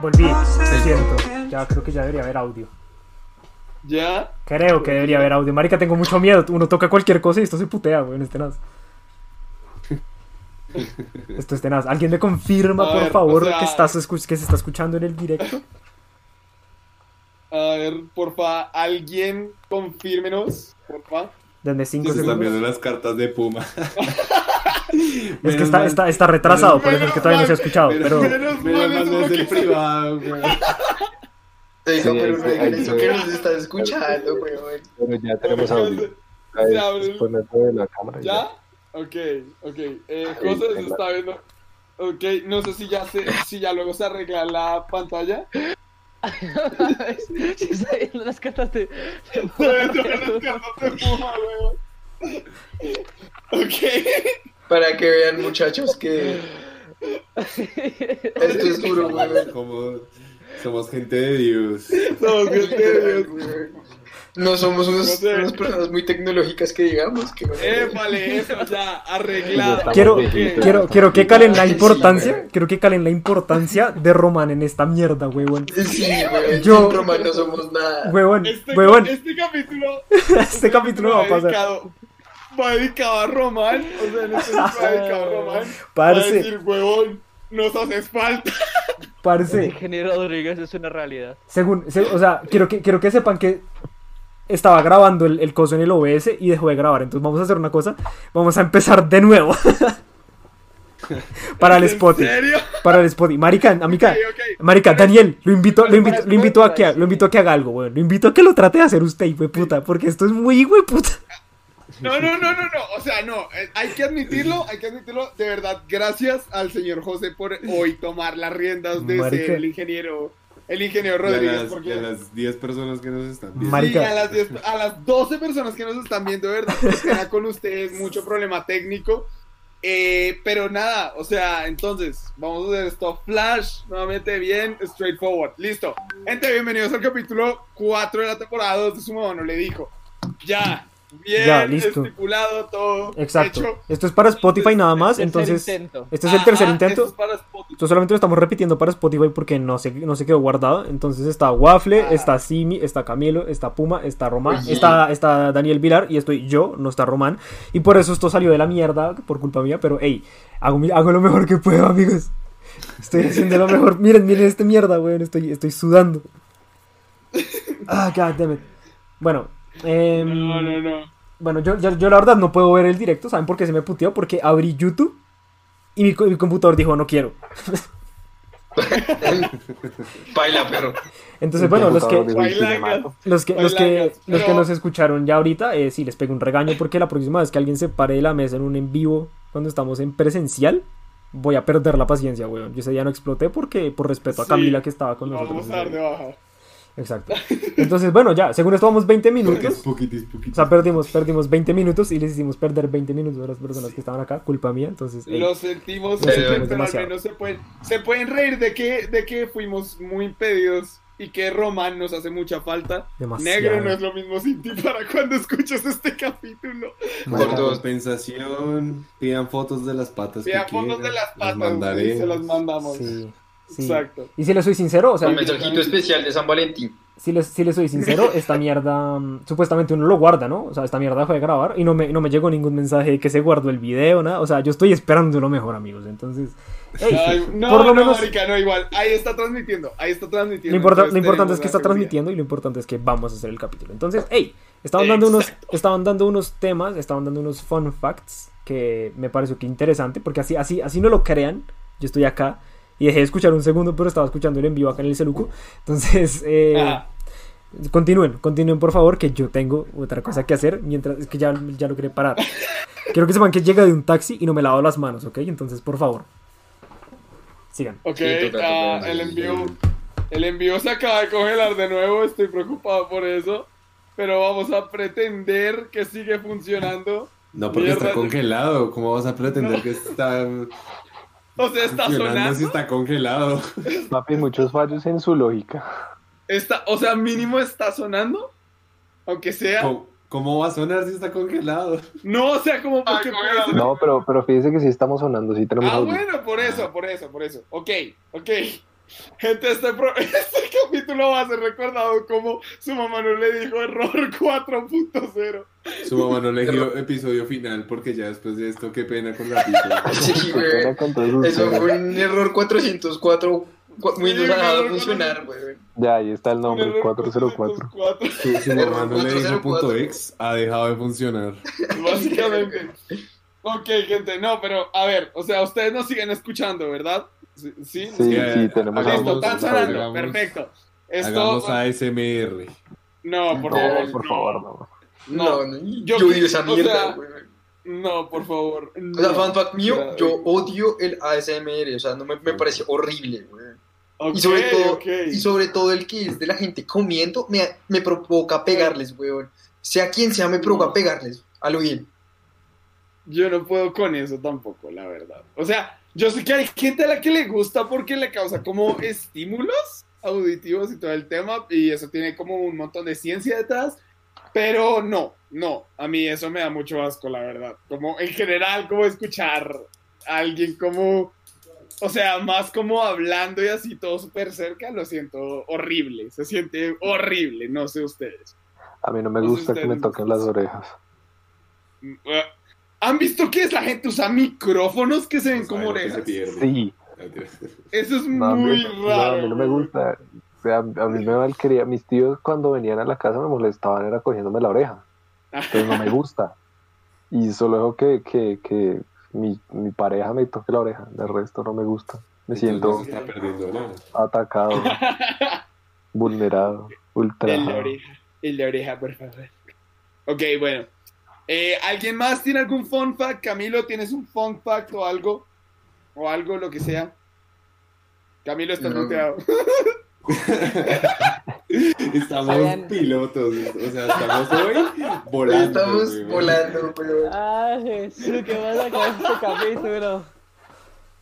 Volví, lo siento. Ya creo que ya debería haber audio. ¿Ya? Creo que debería haber audio. Marica, tengo mucho miedo. Uno toca cualquier cosa y esto se putea, güey. Este tenaz. Esto es tenaz. ¿Alguien me confirma, A por ver, favor, o sea- que, estás que se está escuchando en el directo? A ver, porfa, alguien confírmenos, porfa. Denme 5 Se están segundos. viendo las cartas de Puma. Es que está, está, está retrasado, por eso es que todavía no se ha escuchado. Pero Menos Menos mal, privado, güey. Sí, pero eso que nos escuchando. Pero ya tenemos audio. Se abre el- Es ponerlo de la cámara. ¿Ya? Ok, ok. Eh, José se está viendo. Ok, no sé si ya se, si ya luego se arregla la pantalla. Se está viendo las cartas de. Se todas las cartas de Puma, weón. Ok. Para que vean, muchachos, que esto es duro, weón. Como somos gente de Dios. Somos gente de Dios. No somos unos, No sé. unas personas muy tecnológicas que digamos que Épale, eso ya arreglado. Quiero, quiero, quiero que calen la Sí, importancia. güey. Quiero que calen la importancia de Román en esta mierda, huevón. Sí, weón. Yo- Roma no somos nada. Huevón, Este, huevón. este capítulo. Este capítulo va a pasar. dedicado, va dedicado a Román. O sea, en este va dedicado a Román. Va a Parce, decir, huevón, nos haces falta. El parce. ingeniero Rodríguez es una realidad. Según, se- o sea, quiero que, quiero que sepan que estaba grabando el, el coso en el OBS y dejó de grabar. Entonces vamos a hacer una cosa. Vamos a empezar de nuevo. para el ¿En Spotify. serio? Para el Spotify. Marica, ok. Marica, Daniel, lo invito, lo invito, lo invito a que, lo invito a que haga algo, weón. Lo invito a que lo trate de hacer usted, hijo puta, porque esto es muy hijo puta. No, no, no, no, no. O sea, no. eh, Hay que admitirlo, hay que admitirlo. De verdad, gracias al señor José por hoy tomar las riendas de Marica. ser el ingeniero. El ingeniero Y a Rodríguez. las, porque y a las 10 personas que nos están viendo. Sí, Marica. a las, 10 a las 12 personas que nos están viendo, de verdad, pena con ustedes, mucho problema técnico. Eh, pero nada, o sea, entonces, vamos a hacer esto flash, nuevamente bien, straightforward. Listo. Gente, bienvenidos al capítulo 4 de la temporada 2 de su mamá no le dijo. Ya, bien, Ya, listo. estipulado todo. Exacto. hecho. Esto es para Spotify nada más, entonces. intento. Este es el tercer Ajá, intento. esto es para Spotify. Esto solamente lo estamos repitiendo para Spotify porque no se, no se quedó guardado. Entonces está Waffle, Ah. está Simi, está Camilo, está Puma, está Román, Oye. está, está Daniel Vilar y estoy yo, no está Román. Y por eso esto salió de la mierda por culpa mía. Pero hey, hago, hago lo mejor que puedo, amigos. Estoy haciendo lo mejor. Miren, miren este mierda, weón. Estoy, estoy sudando. Ah, god damn it. Bueno, em, No, no, no. bueno, yo, yo, yo la verdad no puedo ver el directo. ¿Saben por qué se me puteó? Porque abrí YouTube y mi, mi computador dijo no quiero. Baila, perro. Entonces, bueno, los que, los que, los que, los que nos escucharon ya ahorita, eh, sí les pego un regaño porque la próxima vez que alguien se pare de la mesa en un en vivo cuando estamos en presencial, voy a perder la paciencia, weón. Yo ese día no exploté porque por respeto a Sí, Camila que estaba con nosotros. vamos a dar de baja. Exacto. Entonces, bueno, ya, según esto vamos 20 Porque minutos. es poquitis, poquitis. O sea, perdimos, perdimos 20 minutos y les hicimos perder 20 minutos a las personas que estaban acá, culpa mía. Entonces, Lo sentimos, Lo sentimos pero al demasiado. menos se pueden, se pueden reír de que, de que fuimos muy impedidos y que Román nos hace mucha falta. Demasiado. Negro no es lo mismo sin ti para cuando escuchas este capítulo. Por compensación, pidan fotos de las patas que fotos quieran, de las patas mandaré. y se las mandamos. sí, sí. Exacto. Y si les soy sincero, o sea, Un mensajito especial de San Valentín. si les, si les soy sincero, esta mierda, mm, supuestamente uno lo guarda, ¿no? O sea, esta mierda fue de grabar y no me, no me llegó ningún mensaje de que se guardó el video, nada. O sea, yo estoy esperando lo mejor, amigos. Entonces, ey, Ay, no, por lo no, menos, marica, no, igual. Ahí está transmitiendo, ahí está transmitiendo. lo, importa- lo importante es que está transmitiendo y lo importante es que vamos a hacer el capítulo. Entonces, hey, estaban dando, unos, estaban dando unos temas, estaban dando unos fun facts que me pareció que interesante, porque así, así, así no lo crean, yo estoy acá y dejé de escuchar un segundo, pero estaba escuchando el en vivo acá en el celuco. Entonces, eh. Continúen, continúen por favor, que yo tengo otra cosa que hacer mientras es que ya, ya lo quería parar. Quiero que sepan que llega de un taxi y no me lavo las manos, ¿ok? Entonces, por favor, sigan. Ok, Sí, ah, el envío. El envío se acaba de congelar de nuevo, estoy preocupado por eso. Pero vamos a pretender que sigue funcionando. No, porque Mierda. está congelado. ¿Cómo vas a pretender No. que está O sea, está Funcionando si sonando. está congelado. Papi, muchos fallos en su lógica. Está, o sea, mínimo está sonando. Aunque sea. ¿Cómo, cómo va a sonar si está congelado? No, o sea, como porque puede ser- No, pero, pero fíjese que sí estamos sonando, sí tenemos Ah, audio. bueno, por eso, por eso, por eso. Ok, ok. Gente, este, pro- este capítulo va a ser recordado como su mamá no le dijo error 4.0. Su mamá no le dio episodio final porque ya después de esto, qué pena con la pizza. Sí, güey. Eso fue un error 404. cu- Sí, Windows ha dejado de error funcionar, güey. Ya, ahí está el nombre, Un error 404. 404, Su, su mamá no le dijo 404. punto ex, ha dejado de funcionar. Básicamente. Ok, gente, no, pero a ver, o sea, ustedes nos siguen escuchando, ¿verdad? Sí, sí. Sí, sí, tenemos hagamos- Listo, audio. están sonando, hagamos- perfecto. Esto, Hagamos ASMR. no, por No, favor, por no. favor, no. No, No, no, yo- yo odio esa o mierda, sea, no, por favor. O sea, fan fact mío, yo odio el ASMR, o sea, no me, me parece horrible, güey. y, sobre todo, y sobre todo el que es de la gente comiendo, me, me provoca pegarles, weón. Sea quien sea, me provoca pegarles. A lo bien. Yo no puedo con eso tampoco, la verdad. O sea, yo sé que hay gente a la que le gusta porque le causa como estímulos auditivos y todo el tema, y eso tiene como un montón de ciencia detrás, pero no, no, a mí eso me da mucho asco, la verdad. Como en general, como escuchar a alguien como, o sea, más como hablando y así todo súper cerca, lo siento horrible, se siente horrible, no sé ustedes. A mí no me No sé gusta que me toquen las orejas. ¿Han visto que es la gente usa micrófonos que se ven como orejas? Sí, Eso es no, a mí- muy no, raro. a mí no me gusta. O sea, a mí me malquería. Mis tíos cuando venían a la casa me molestaban, era cogiéndome la oreja. Entonces no me gusta. Y solo dejo que, que, que mi, mi pareja me toque la oreja. El resto no me gusta. Me siento Entonces perdiendo atacado, vulnerado, El de ultrajado. oreja. El de oreja, por favor. Ok, bueno. Eh, ¿Alguien más tiene algún fun fact? Camilo, ¿tienes un fun fact o algo? O algo, lo que sea. Camilo está No. muteado. Estamos pilotos, o sea, estamos hoy volando. Estamos volando, weón. Ah, Jesús, ¿qué pasa con este capítulo?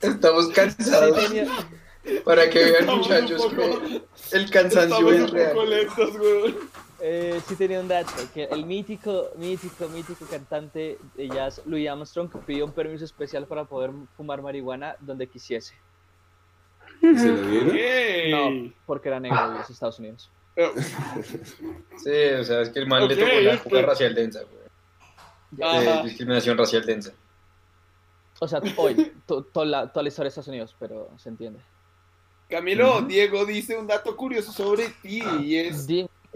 Estamos Sí, cansados. tenía- Para que vean, Estamos muchachos, poco- el cansancio Estamos es un poco real. lentos, weón. Eh, sí tenía un dato, que el mítico, mítico, mítico cantante de jazz, Louis Armstrong, pidió un permiso especial para poder fumar marihuana donde quisiese. ¿Se lo dieron? No, porque era negro y es Estados Unidos. Eh, Sí, o sea, es que el man Ok, le tocó la época ok. racial densa, weón. Ajá. De discriminación racial densa. O sea, hoy, to- toda la, toda la historia de Estados Unidos, pero se entiende. Camilo, Diego dice un dato curioso sobre ti y es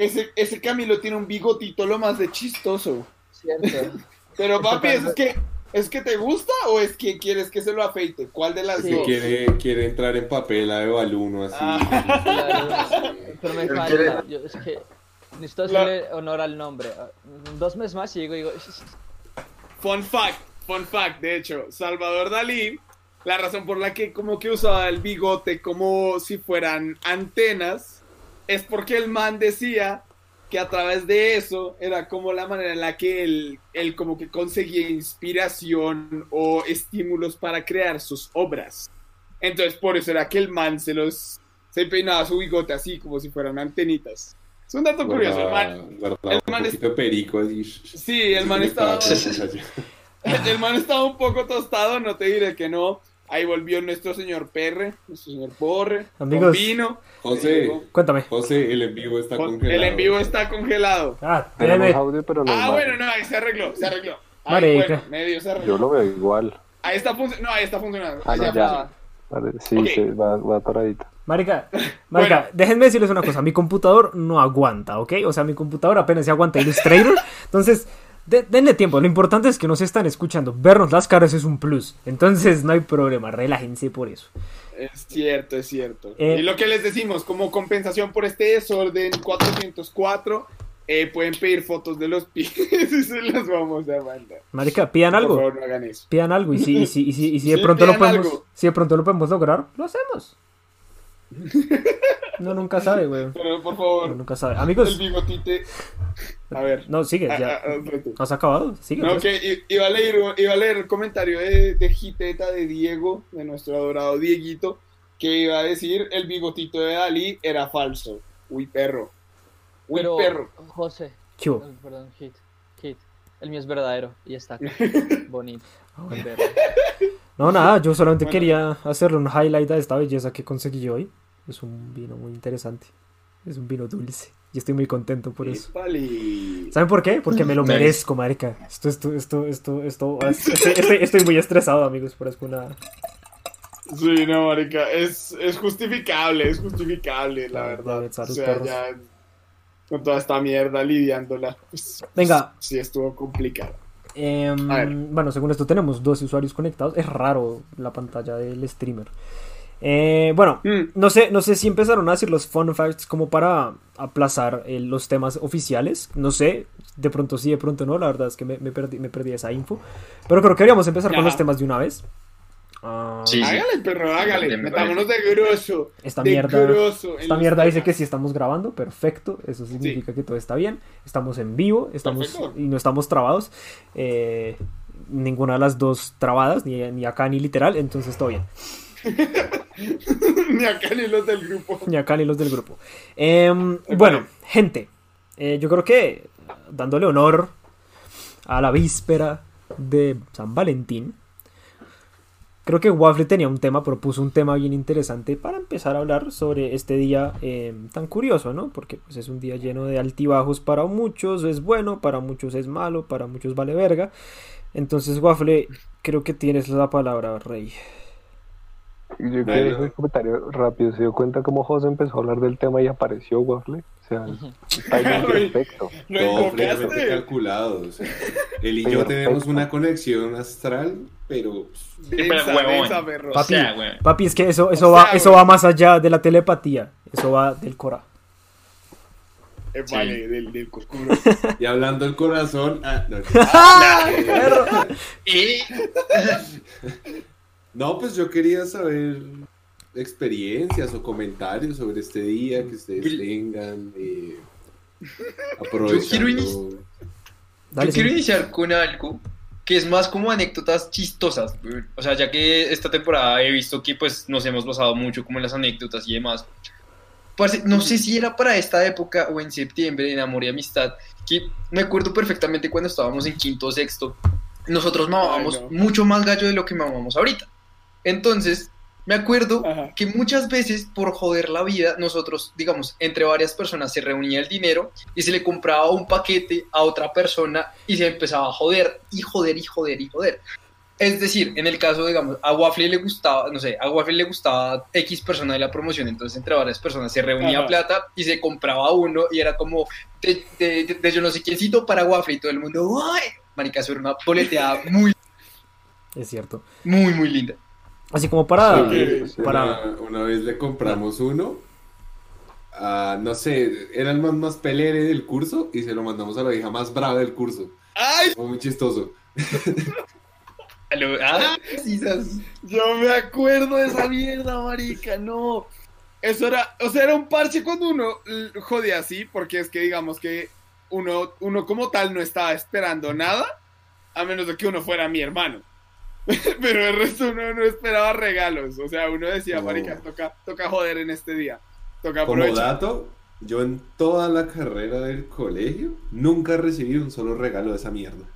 ese, ese Camilo tiene un bigotito lo más de chistoso. Cierto. Pero papi, ¿es que, ¿es que te gusta o es que quieres que se lo afeite? ¿Cuál de las Sí. Dos? quiere, quiere entrar en papel a de baluno así. Ah. Claro, pero me falta. quiere- Yo, es que necesito La- hacerle honor al nombre. Dos meses más y digo, digo, Fun fact, fun fact, de hecho, Salvador Dalí, la razón por la que como que usaba el bigote como si fueran antenas, es porque el man decía que a través de eso era como la manera en la que él, él como que conseguía inspiración o estímulos para crear sus obras. Entonces por eso era que el man se los, se peinaba su bigote así como si fueran antenitas. Es un dato curioso, el man, guardaba el un man es- poquito de perico así. sí, el man estaba... El man estaba un poco tostado, no te diré que no. Ahí volvió nuestro señor Perre, nuestro señor Porre, Amigos. con vino. José, Cuéntame. José, el en vivo está Con- congelado. el en vivo está congelado. Ah, Tenemos espérame. audio, pero no Ah, bueno, no, ahí se arregló, se arregló. Ahí, Marica. bueno, medio se arregló. Yo lo veo igual. Ahí está funcionando. No, ahí está funcionando. Ah, Ahí no, ya funciona. Vale, Sí, Ok. sí, va, va atoradito. Marica, marica, Bueno. déjenme decirles una cosa, mi computador no aguanta, ¿ok? O sea, mi computador apenas se aguanta Illustrator, entonces, de- denle tiempo, lo importante es que nos están escuchando, vernos las caras es un plus, entonces no hay problema, relájense por eso. Es cierto, es cierto. Eh. y lo que les decimos, como compensación por este desorden 404, eh, pueden pedir fotos de los pies y se las vamos a mandar. Marica, pidan Por algo, favor, no hagan eso. pidan algo, y si, y si, y si, y si de Sí, pronto lo pidan podemos, algo. si de pronto lo podemos lograr, lo hacemos. No, nunca sabe, weón. Pero por No, favor, nunca sabe. el Amigos, bigotite. A ver. no, sigue, Ah, ya. ah, ah, tú. ¿Has acabado? Sigue. No, pues. que i- iba a leer, iba a leer el comentario de, de Giteta de Diego, de nuestro adorado Dieguito, que iba a decir el bigotito de Dalí era falso. Uy, perro. Uy, Pero, perro. José, ¿Qué perdón, Hit, Hit. El mío es verdadero y está acá. Bonito. Ah. No, nada, yo solamente Bueno. quería hacerle un highlight a esta belleza que conseguí hoy. Es un vino muy interesante. Es un vino dulce. Y estoy muy contento por eso. ¿Saben por qué? Porque me lo Nice. merezco, marica. Esto, esto, esto, esto, esto. Estoy, estoy- estoy muy estresado, amigos, por una. Sí, no, marica, es, es justificable, es justificable, la Claro, verdad. O sea, perros. ya con toda esta mierda lidiándola. pues, Venga. Sí, estuvo complicado. Ver. bueno, según esto tenemos dos usuarios conectados. Es raro la pantalla del streamer. Eh, bueno, Mm, no sé, no sé si empezaron a decir los fun facts como para aplazar eh, los temas oficiales. No sé, de pronto sí, de pronto no. La verdad es que me, me perdí, me perdí esa info. Pero creo que deberíamos empezar con Ajá. los temas de una vez. Ah, Sí. Hágale, perro, hágale. Metámonos de grosso. Esta de mierda, grosso esta mierda dice que sí estamos grabando, perfecto. Eso significa que todo está bien. Estamos en vivo, estamos Perfecto. y no estamos trabados. Eh, ninguna de las dos trabadas, ni, ni acá ni literal, entonces todo bien. ni acá ni los del grupo. Ni acá ni los del grupo. Em, bueno, gente, eh, yo creo que dándole honor a la víspera de San Valentín, creo que Waffle tenía un tema, propuso un tema bien interesante para empezar a hablar sobre este día em, tan curioso, ¿no? Porque pues, es un día lleno de altibajos para muchos, es bueno, para muchos es malo, para muchos vale verga. Entonces, Waffle, creo que tienes la palabra, Rey. Yo quiero hacer un comentario rápido. ¿Se dio cuenta cómo José empezó a hablar del tema y apareció Waffle? O sea, timing perfecto. Todo fríamente calculado. o sea, él y yo tenemos una conexión astral, pero perro. Papi, O sea, güey. papi, es que eso, eso, O va, eso va más allá de la telepatía. Eso va del cora. Eh, Sí. Vale, del, del coscuro. y hablando del corazón, ah, no, Y No, pues yo quería saber experiencias o comentarios sobre este día que ustedes tengan. Eh, quiero aprovechando. Dale, Yo quiero iniciar con algo que es más como anécdotas chistosas. O sea, ya que esta temporada he visto que pues nos hemos basado mucho como en las anécdotas y demás. Parce, no sé si era para esta época o en septiembre, en Amor y Amistad, que me acuerdo perfectamente cuando estábamos en quinto o sexto. Nosotros mamábamos Ay, no. mucho más gallo de lo que mamamos ahorita. Entonces, me acuerdo Ajá. que muchas veces por joder la vida, nosotros, digamos, entre varias personas se reunía el dinero y se le compraba un paquete a otra persona y se empezaba a joder y joder y joder y joder. Es decir, en el caso, digamos, a Waffle le gustaba, no sé, a Waffle le gustaba X persona de la promoción, entonces entre varias personas se reunía Ajá. plata y se compraba uno y era como de, de- de- de yo no sé quiéncito para Waffle y todo el mundo, ¡ay! Marica, eso era una boleteada muy, Es cierto. muy, muy linda. Así como para. Sí, sí. para Una, una vez le compramos uno. a, no sé, era el más, más pelere del curso y se lo mandamos a la hija más brava del curso. ¡Ay! Fue muy chistoso. Ah, esas- Yo me acuerdo de esa mierda, marica, no. Eso era, o sea, era un parche cuando uno jodía así, porque es que digamos que uno, uno como tal no estaba esperando nada, a menos de que uno fuera mi hermano. Pero el resto uno no esperaba regalos, o sea, uno decía, No. marica, toca, toca joder en este día, toca Como dato, yo en toda la carrera del colegio nunca recibí un solo regalo de esa mierda.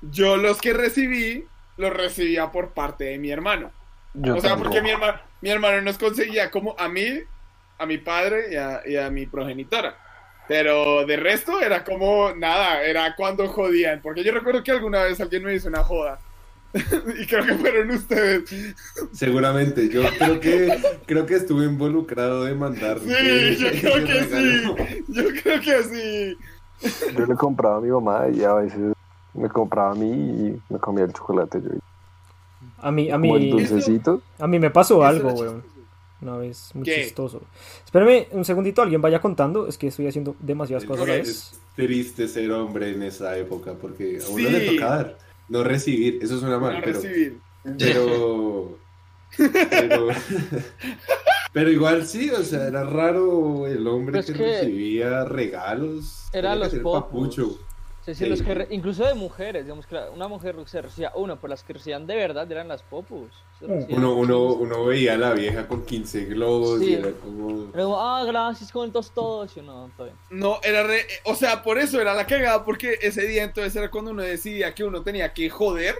Yo los que recibí, los recibía por parte de mi hermano. Yo o sea, tampoco. porque mi hermano, mi hermano nos conseguía como a mí, a mi padre y a, y a mi progenitora. Pero de resto era como nada, era cuando jodían. Porque yo recuerdo que alguna vez alguien me hizo una joda. y creo que fueron ustedes. Seguramente, yo creo que creo que estuve involucrado de mandar. Sí, yo creo que regalo. sí. Yo creo que sí. Yo le compraba a mi mamá y a veces me compraba a mí y me comía el chocolate yo. a mí, a mí, dulcecito. a mí me pasó algo, weón. Una vez, muy ¿Qué? chistoso. Espérame un segundito, alguien vaya contando. Es que estoy haciendo demasiadas cosas a la vez. Es triste ser hombre en esa época porque a uno Sí. le toca dar, no recibir. Eso suena mal, A pero, recibir. pero, pero Pero igual sí, o sea, era raro el hombre Pero es que, que recibía regalos. que los ser popus. papucho. Sí, sí, Sí. los que re- incluso de mujeres, digamos que la- una mujer se recibía uno, pero las que recibían de verdad eran las popus. Uno, uno, uno veía a la vieja con 15 globos Sí. y era como... Como, ah, gracias, con todos todos. Y uno, está bien. No, era re... O sea, por eso era la cagada, porque ese día entonces era cuando uno decidía que uno tenía que joder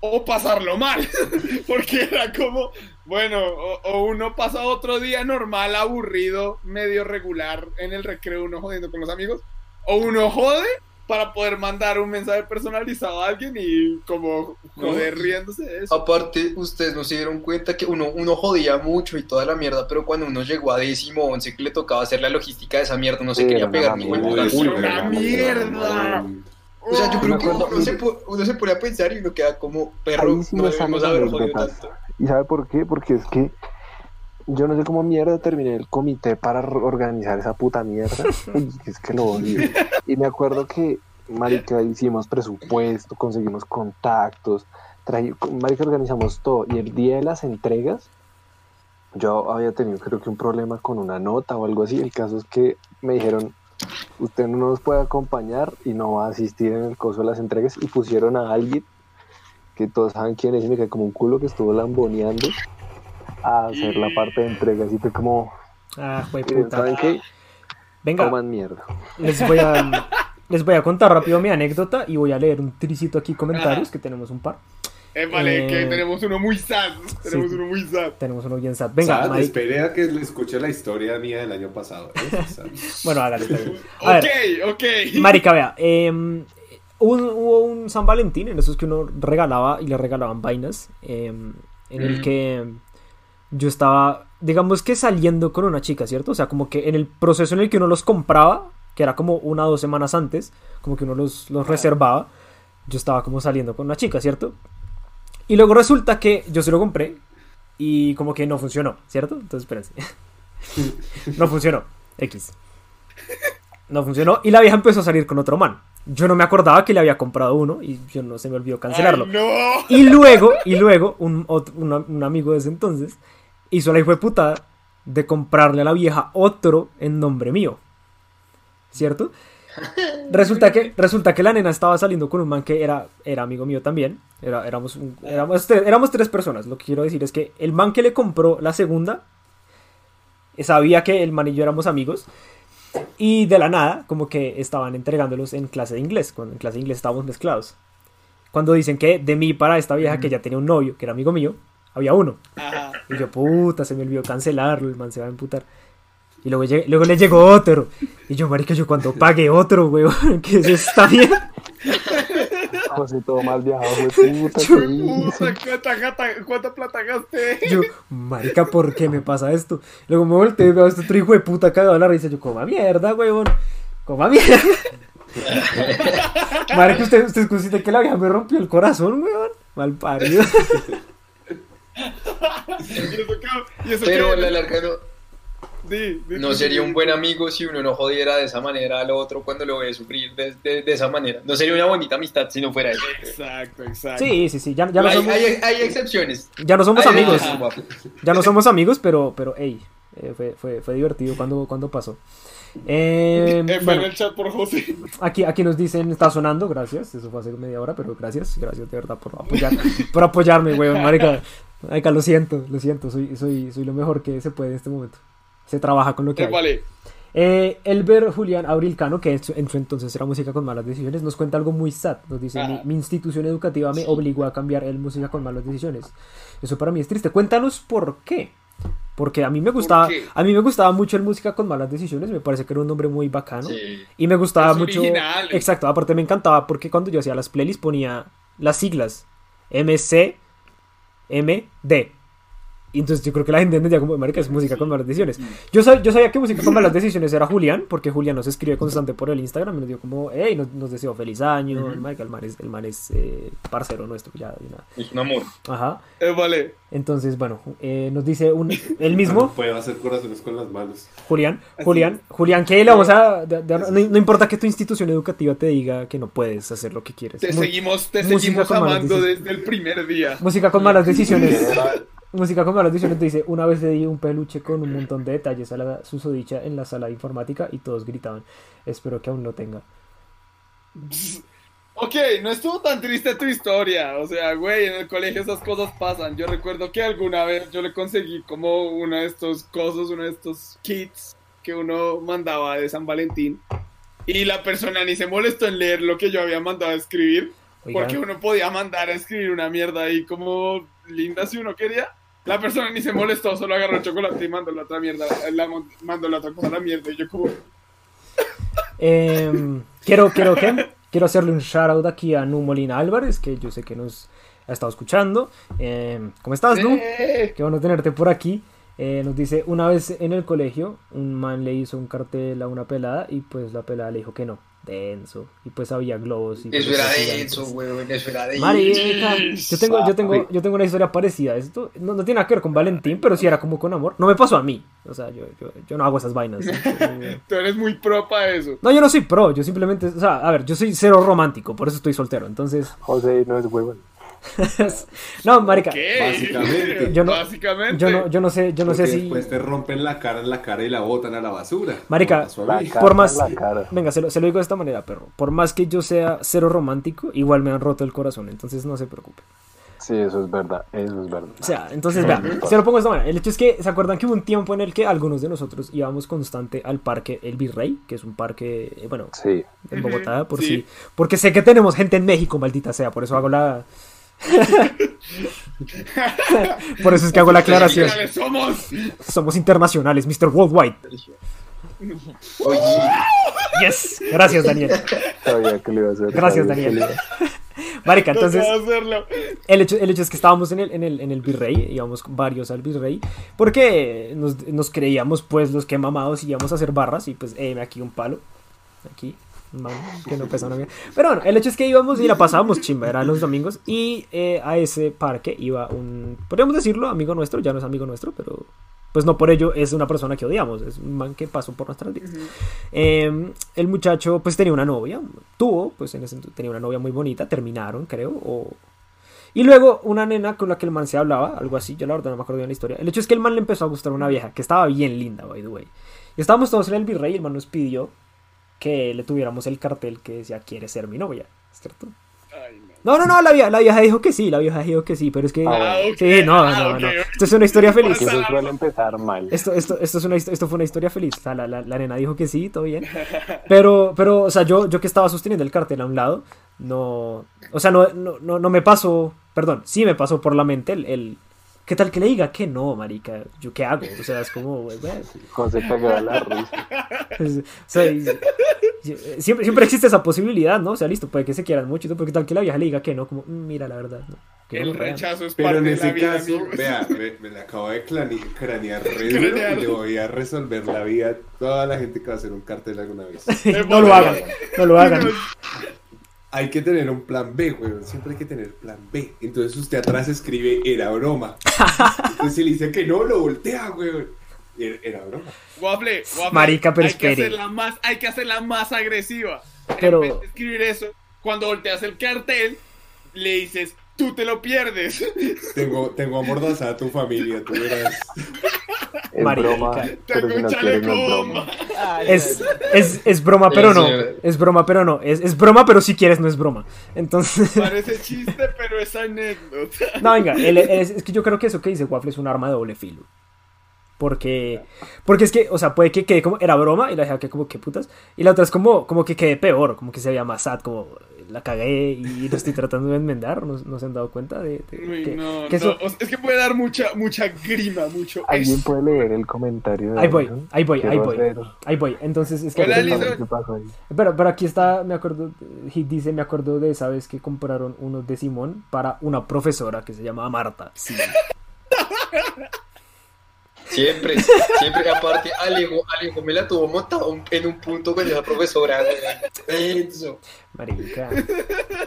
o pasarlo mal. porque era como, bueno, o, o uno pasa otro día normal, aburrido, medio regular en el recreo, uno jodiendo con los amigos, o uno jode para poder mandar un mensaje personalizado a alguien y como joder riéndose de eso. Aparte, ustedes no se dieron cuenta que uno, uno jodía mucho y toda la mierda, pero cuando uno llegó a décimo once que le tocaba hacer la logística de esa mierda, uno se quería pegar ni una mierda. O sea, yo creo que uno se, uno se pone a pensar y uno queda como perro, sí no debemos haber jodido tanto. ¿Y sabe por qué? Porque es que yo no sé cómo mierda terminé el comité para organizar esa puta mierda. Es que lo odio. Y me acuerdo que, marica, hicimos presupuesto, conseguimos contactos, traí- marica, organizamos todo. Y el día de las entregas, yo había tenido creo que un problema con una nota o algo así. El caso es que me dijeron, usted no nos puede acompañar y no va a asistir en el coso de las entregas. Y pusieron a alguien que todos saben quién es y me quedé como un culo que estuvo lamboneando a hacer la parte de entregas y fue como, Ah, güey, miren, puta. ¿saben qué? Venga, Coman mierda. les voy a les voy a contar rápido mi anécdota y voy a leer un tricito aquí comentarios que tenemos un par. Eh, vale, Eh, que tenemos uno muy sad. Tenemos sí. uno muy sad. Tenemos uno bien sad. Venga, Sad, Mike. espere a que le escuche la historia mía del año pasado. ¿eh? Bueno, hágale. A Ok, ver, ok. Marica, vea, em, un- hubo un San Valentín en esos que uno regalaba y le regalaban vainas, em, en el Mm. que yo estaba, digamos que saliendo con una chica, ¿cierto? O sea, como que en el proceso en el que uno los compraba, que era como una o dos semanas antes, como que uno los, los reservaba, yo estaba como saliendo con una chica, ¿cierto? Y luego resulta que yo se lo compré y como que no funcionó, ¿cierto? Entonces, espérense. no funcionó. X. No funcionó. Y la vieja empezó a salir con otro man. Yo no me acordaba que le había comprado uno y yo no se me olvidó cancelarlo. Ay, no. Y luego, y luego, un, otro- una- un amigo de ese entonces hizo la hijo de putada de comprarle a la vieja otro en nombre mío. ¿Cierto? Resulta que, resulta que la nena estaba saliendo con un man que era, era amigo mío también. Era, éramos, un- éramos, tres, éramos tres personas. Lo que quiero decir es que el man que le compró la segunda sabía que el man y yo éramos amigos. Y de la nada, como que estaban entregándolos en clase de inglés. Cuando en clase de inglés estábamos mezclados. Cuando dicen que de mí para esta vieja que ya tenía un novio, que era amigo mío, había uno. Ajá. Y yo, puta, se me olvidó cancelarlo, el man se va a emputar. Y luego, lleg- luego le llegó otro. Y yo, marica, yo cuando pague otro, weón, que eso está bien. José todo mal viajado, fue puta. ¿cuánta, gata- ¿cuánta plata gasté? Yo, marica, ¿por qué me pasa esto? Luego me volteé y veo a este otro hijo de puta cagado de la risa. Yo, coma mierda, weón. Coma mierda. marica, usted, usted es consciente que la vieja me rompió el corazón, weón. Mal parido. Y eso que- y eso Pero que- a la larga no, Di, di, no sería un buen amigo si uno no jodiera de esa manera al otro cuando lo ve sufrir de, de- de esa manera. No sería una bonita amistad si no fuera eso. Exacto, exacto. Sí, sí, sí. Ya, ya no hay, somos, hay- hay excepciones. ya no somos Hay amigos. Ya no somos amigos, pero, pero, ey, eh, fue, fue, fue divertido cuando, cuando pasó. Eh, Eh, fue bueno, en el chat por José. aquí, aquí nos dicen, está sonando, gracias. Eso fue hace media hora, pero gracias, gracias de verdad por, apoyar, por apoyarme, weón, marica. Marica, lo siento, lo siento, soy, soy, soy lo mejor que se puede en este momento. Se trabaja con lo que Eh, hay. vale. Eh, Elber Julián Abrilcano, que en su, en su entonces era música con malas decisiones, nos cuenta algo muy sad. Nos dice: mi, mi institución educativa me obligó a cambiar el música con malas decisiones. Eso para mí es triste. Cuéntanos por qué. Porque a mí me gustaba, a mí me gustaba mucho el música con malas decisiones. Me parece que era un nombre muy bacano. Sí. Y me gustaba Es mucho. original. Exacto, aparte me encantaba porque cuando yo hacía las playlists ponía las siglas MC, MD. Y entonces yo creo que la gente entendía como, marica, es música con malas decisiones. Yo, sab- yo sabía que música con malas decisiones era Julián, porque Julián nos escribe constante por el Instagram y nos dio como, hey, nos, nos deseó feliz año. el, marica, el man es, el man es eh, parcero nuestro, ya una- Es un amor. Ajá. Eh, vale. Entonces, bueno, eh, nos dice un, el No mismo, puedo hacer corazones con las manos. Julián, Julián, Julián, que le vamos a... de- de- no, no importa que tu institución educativa te diga que no puedes hacer lo que quieres. Te Mu- seguimos, te seguimos amando desde el primer día. Música con malas decisiones. Música con malas decisiones dice, una vez le di un peluche con un montón de detalles a la susodicha en la sala de informática y todos gritaban. Espero que aún lo tenga. Ok, no estuvo tan triste tu historia. O sea, güey, en el colegio esas cosas pasan. Yo recuerdo que alguna vez yo le conseguí como uno de estos cosas, uno de estos kits que uno mandaba de San Valentín. Y la persona ni se molestó en leer lo que yo había mandado a escribir. Porque uno podía mandar a escribir una mierda ahí como linda si uno quería. La persona ni se molestó, solo agarró el chocolate y mandó la otra mierda. La, mandó la otra cosa a la mierda. Y yo como... Em, quiero, quiero, ¿qué? quiero hacerle un shout out aquí a Nu Molina Álvarez, que yo sé que nos ha estado escuchando. Em, ¿Cómo estás, Nu? "Eh". Qué bueno tenerte por aquí. Eh, nos dice, una vez en el colegio, un man le hizo un cartel a una pelada y pues la pelada le dijo que no. Denso. Y pues había globos. Y Eso cosas era denso, weón. Eso era denso. Marica, yo tengo, yo tengo, yo tengo una historia parecida a esto. No, no tiene nada que ver con Valentín, pero sí era como con amor. No me pasó a mí. O sea, yo, yo, yo no hago esas vainas. Tú eres muy pro para eso. No, yo no soy pro, yo simplemente, o sea, a ver, yo soy cero romántico, por eso estoy soltero. Entonces, José no es huevón. no, marica, ¿Qué? Básicamente. Yo no- Básicamente. yo no, yo no sé, yo no sé si, después te rompen la cara en la cara y la botan a la basura. Marica, por más, venga, se lo, se lo digo de esta manera, perro. Por más que yo sea cero romántico, igual me han roto el corazón, entonces no se preocupe. Sí, eso es verdad, eso es verdad. O sea, entonces, vea, se lo pongo de esta manera. El hecho es que, ¿se acuerdan que hubo un tiempo en el que algunos de nosotros íbamos constante al parque El Virrey, que es un parque, eh, bueno, Sí, en Bogotá, por sí. si, porque sé que tenemos gente en México, maldita sea, por eso hago la, por eso es que hago la aclaración. Somos. Somos internacionales, Mr. Worldwide. Oye, Yes, gracias Daniel. sabía que le iba a hacer. Gracias, sabía Daniel. Marica, Entonces, el hecho, el hecho es que estábamos en el, en el, en el Virrey, íbamos varios al Virrey, porque nos, nos creíamos pues los que mamados y íbamos a hacer barras y pues, eh, aquí un palo, aquí, mano, que no pesa una mierda. Pero bueno, el hecho es que íbamos y la pasábamos chimba, eran los domingos y eh, a ese parque iba un, podríamos decirlo, amigo nuestro, ya no es amigo nuestro, pero pues no por ello es una persona que odiamos, es un man que pasó por nuestras vidas. Eh, el muchacho pues tenía una novia, tuvo, pues en ese tenía una novia muy bonita, terminaron creo, o... Y luego una nena con la que el man se hablaba, algo así, yo la verdad no me acuerdo bien la historia. El hecho es que el man le empezó a gustar una vieja que estaba bien linda, by the way. Y estábamos todos en el virrey y el man nos pidió que le tuviéramos el cartel que decía quiere ser mi novia, ¿cierto? Ay, no. No, no, no, la vieja, la vieja dijo que sí, la vieja dijo que sí, pero es que... Ah. Sí, no, Ah, no, ok, no. Esto es una historia feliz. Eso suele empezar mal. Esto, esto, esto, es una, esto fue una historia feliz. O sea, la, la, la nena dijo que sí, todo bien. Pero, pero o sea, yo, yo que estaba sosteniendo el cartel a un lado, no. O sea, no, no, no, no me pasó. Perdón, sí me pasó por la mente el. el ¿Qué tal que le diga que no, marica? ¿Yo qué hago? O sea, es como. güey, güey, José cagaba la risa. es- o sea, y- y- siempre, siempre existe esa posibilidad, ¿no? O sea, listo, puede que se quieran mucho, pero ¿qué tal que la vieja le diga que no? Como, "Mm, mira, la verdad, no. Que El lo vean". rechazo es parte en de la vida, caso, vea, me, me la acabo de cranear re duro Cranear. y le voy a resolver la vida a toda la gente que va a hacer un cartel alguna vez. no lo hagan, no lo hagan. Hay que tener un plan B, weón. Siempre hay que tener plan B. Entonces usted atrás escribe, era broma. Entonces si le dice que no, lo voltea, weón. Era, era broma. Waffle, waffle. Marica, pero hay que espere. hacerla más, hay que hacerla más agresiva. Pero- En vez de escribir eso, cuando volteas el cartel, le dices, tú te lo pierdes. Tengo, tengo amordazada a tu familia, tú verás. Es Marica. broma, pero si no es broma. Es, es, es broma, pero no. Es broma, pero no. Es, es broma, pero si quieres, no es broma. Entonces. Parece chiste, pero es anécdota. No, venga, el- el- es, es que yo creo que eso que dice Waffle es un arma de doble filo. Porque, porque es que, o sea, puede que quede como, era broma y la dejé que como, qué putas. Y la otra es como, como que quede peor, como que se veía más sad, como la cagué y lo estoy tratando de enmendar. No, no se han dado cuenta de, de Uy, que, no, que eso- no, Es que puede dar mucha, mucha grima, mucho. ¿Alguien es- puede leer el comentario de Ahí voy, ahí voy, ahí voy. Ahí voy. Entonces, es que. Hola, ¿Qué pasó ahí? Pero, pero aquí está, me acuerdo, Hit dice, me acuerdo de esa vez que compraron unos de Simón para una profesora que se llamaba Marta. Sí. Siempre, siempre. Aparte, Alejo, Alejo me la tuvo montado en un punto con esa profesora. Eso. Marica.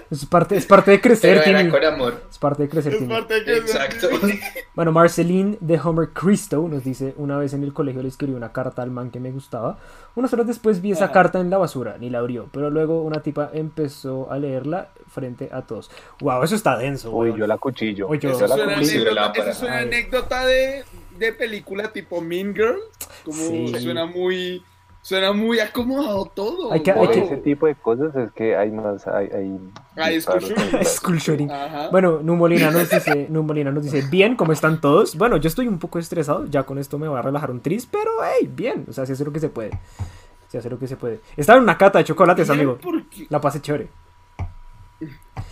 Es parte, es parte de crecer, Pero era Timmy. con amor. Es parte de crecer, Es Timmy. parte de que Exacto. Bueno, Marceline de Homer Cristo nos dice, una vez en el colegio le escribí una carta al man que me gustaba. Unas horas después vi esa Ajá. carta en la basura, ni la abrió. Pero luego una tipa empezó a leerla frente a todos. Wow, eso está denso. Uy, weón. yo la cuchillo. Uy, yo- Eso la suena, cuchillo. anécdota, eso suena anécdota de, de película tipo Mean Girl. Como Sí. suena muy suena muy acomodado todo. Hay que- wow. Ese tipo de cosas es que hay más, hay, hay Hay disparos. school shooting. Bueno, Numolina nos dice, Numolina nos dice, bien, ¿cómo están todos? Bueno, yo estoy un poco estresado, ya con esto me va a relajar un tris, pero hey, bien, o sea, se hace lo que se puede. Se hace lo que se puede. Estaba en una cata de chocolates, amigo. La pasé chévere.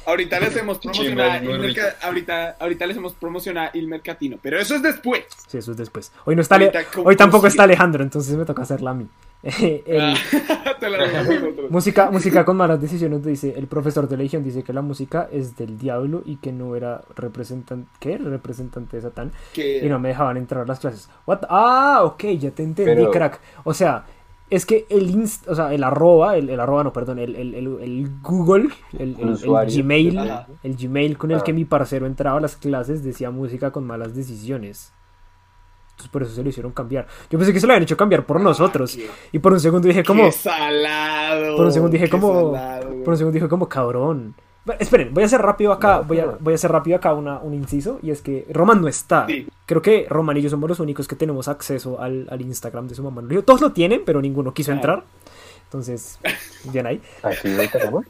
Ahorita les hemos promocionado muy Il rico. Merca- ahorita, ahorita les hemos promocionado Il Mercatino, pero eso es después. Sí, eso es después. Hoy no está Ale- Ahorita, ¿cómo hoy tampoco está Alejandro, entonces me toca hacerla a mí. El- Ah, te la música, música con malas decisiones dice, el profesor de religión dice que la música es del diablo y que no era representante, ¿qué? Representante de Satán. Y no me dejaban entrar a las clases. What? Ah, ok, ya te entendí, Pero- crack. O sea, es que el inst, o sea, el arroba, el, el arroba no, perdón, el, el, el- Google, el. Gmail, el Gmail con el Ah. que mi parcero entraba a las clases decía música con malas decisiones. Entonces por eso se lo hicieron cambiar. Yo pensé que se lo habían hecho cambiar por nosotros. qué- Y por un segundo dije como, salado. por un segundo dije como, salado, por un segundo dije como cabrón. Esperen, voy a hacer rápido acá, No, voy a, no. voy a hacer rápido acá una, un inciso y es que Roman no está. Sí. Creo que Roman y yo somos los únicos que tenemos acceso al, al Instagram de su mamá. Todos lo tienen, pero ninguno quiso entrar. Entonces, bien ahí. Así lo tenemos.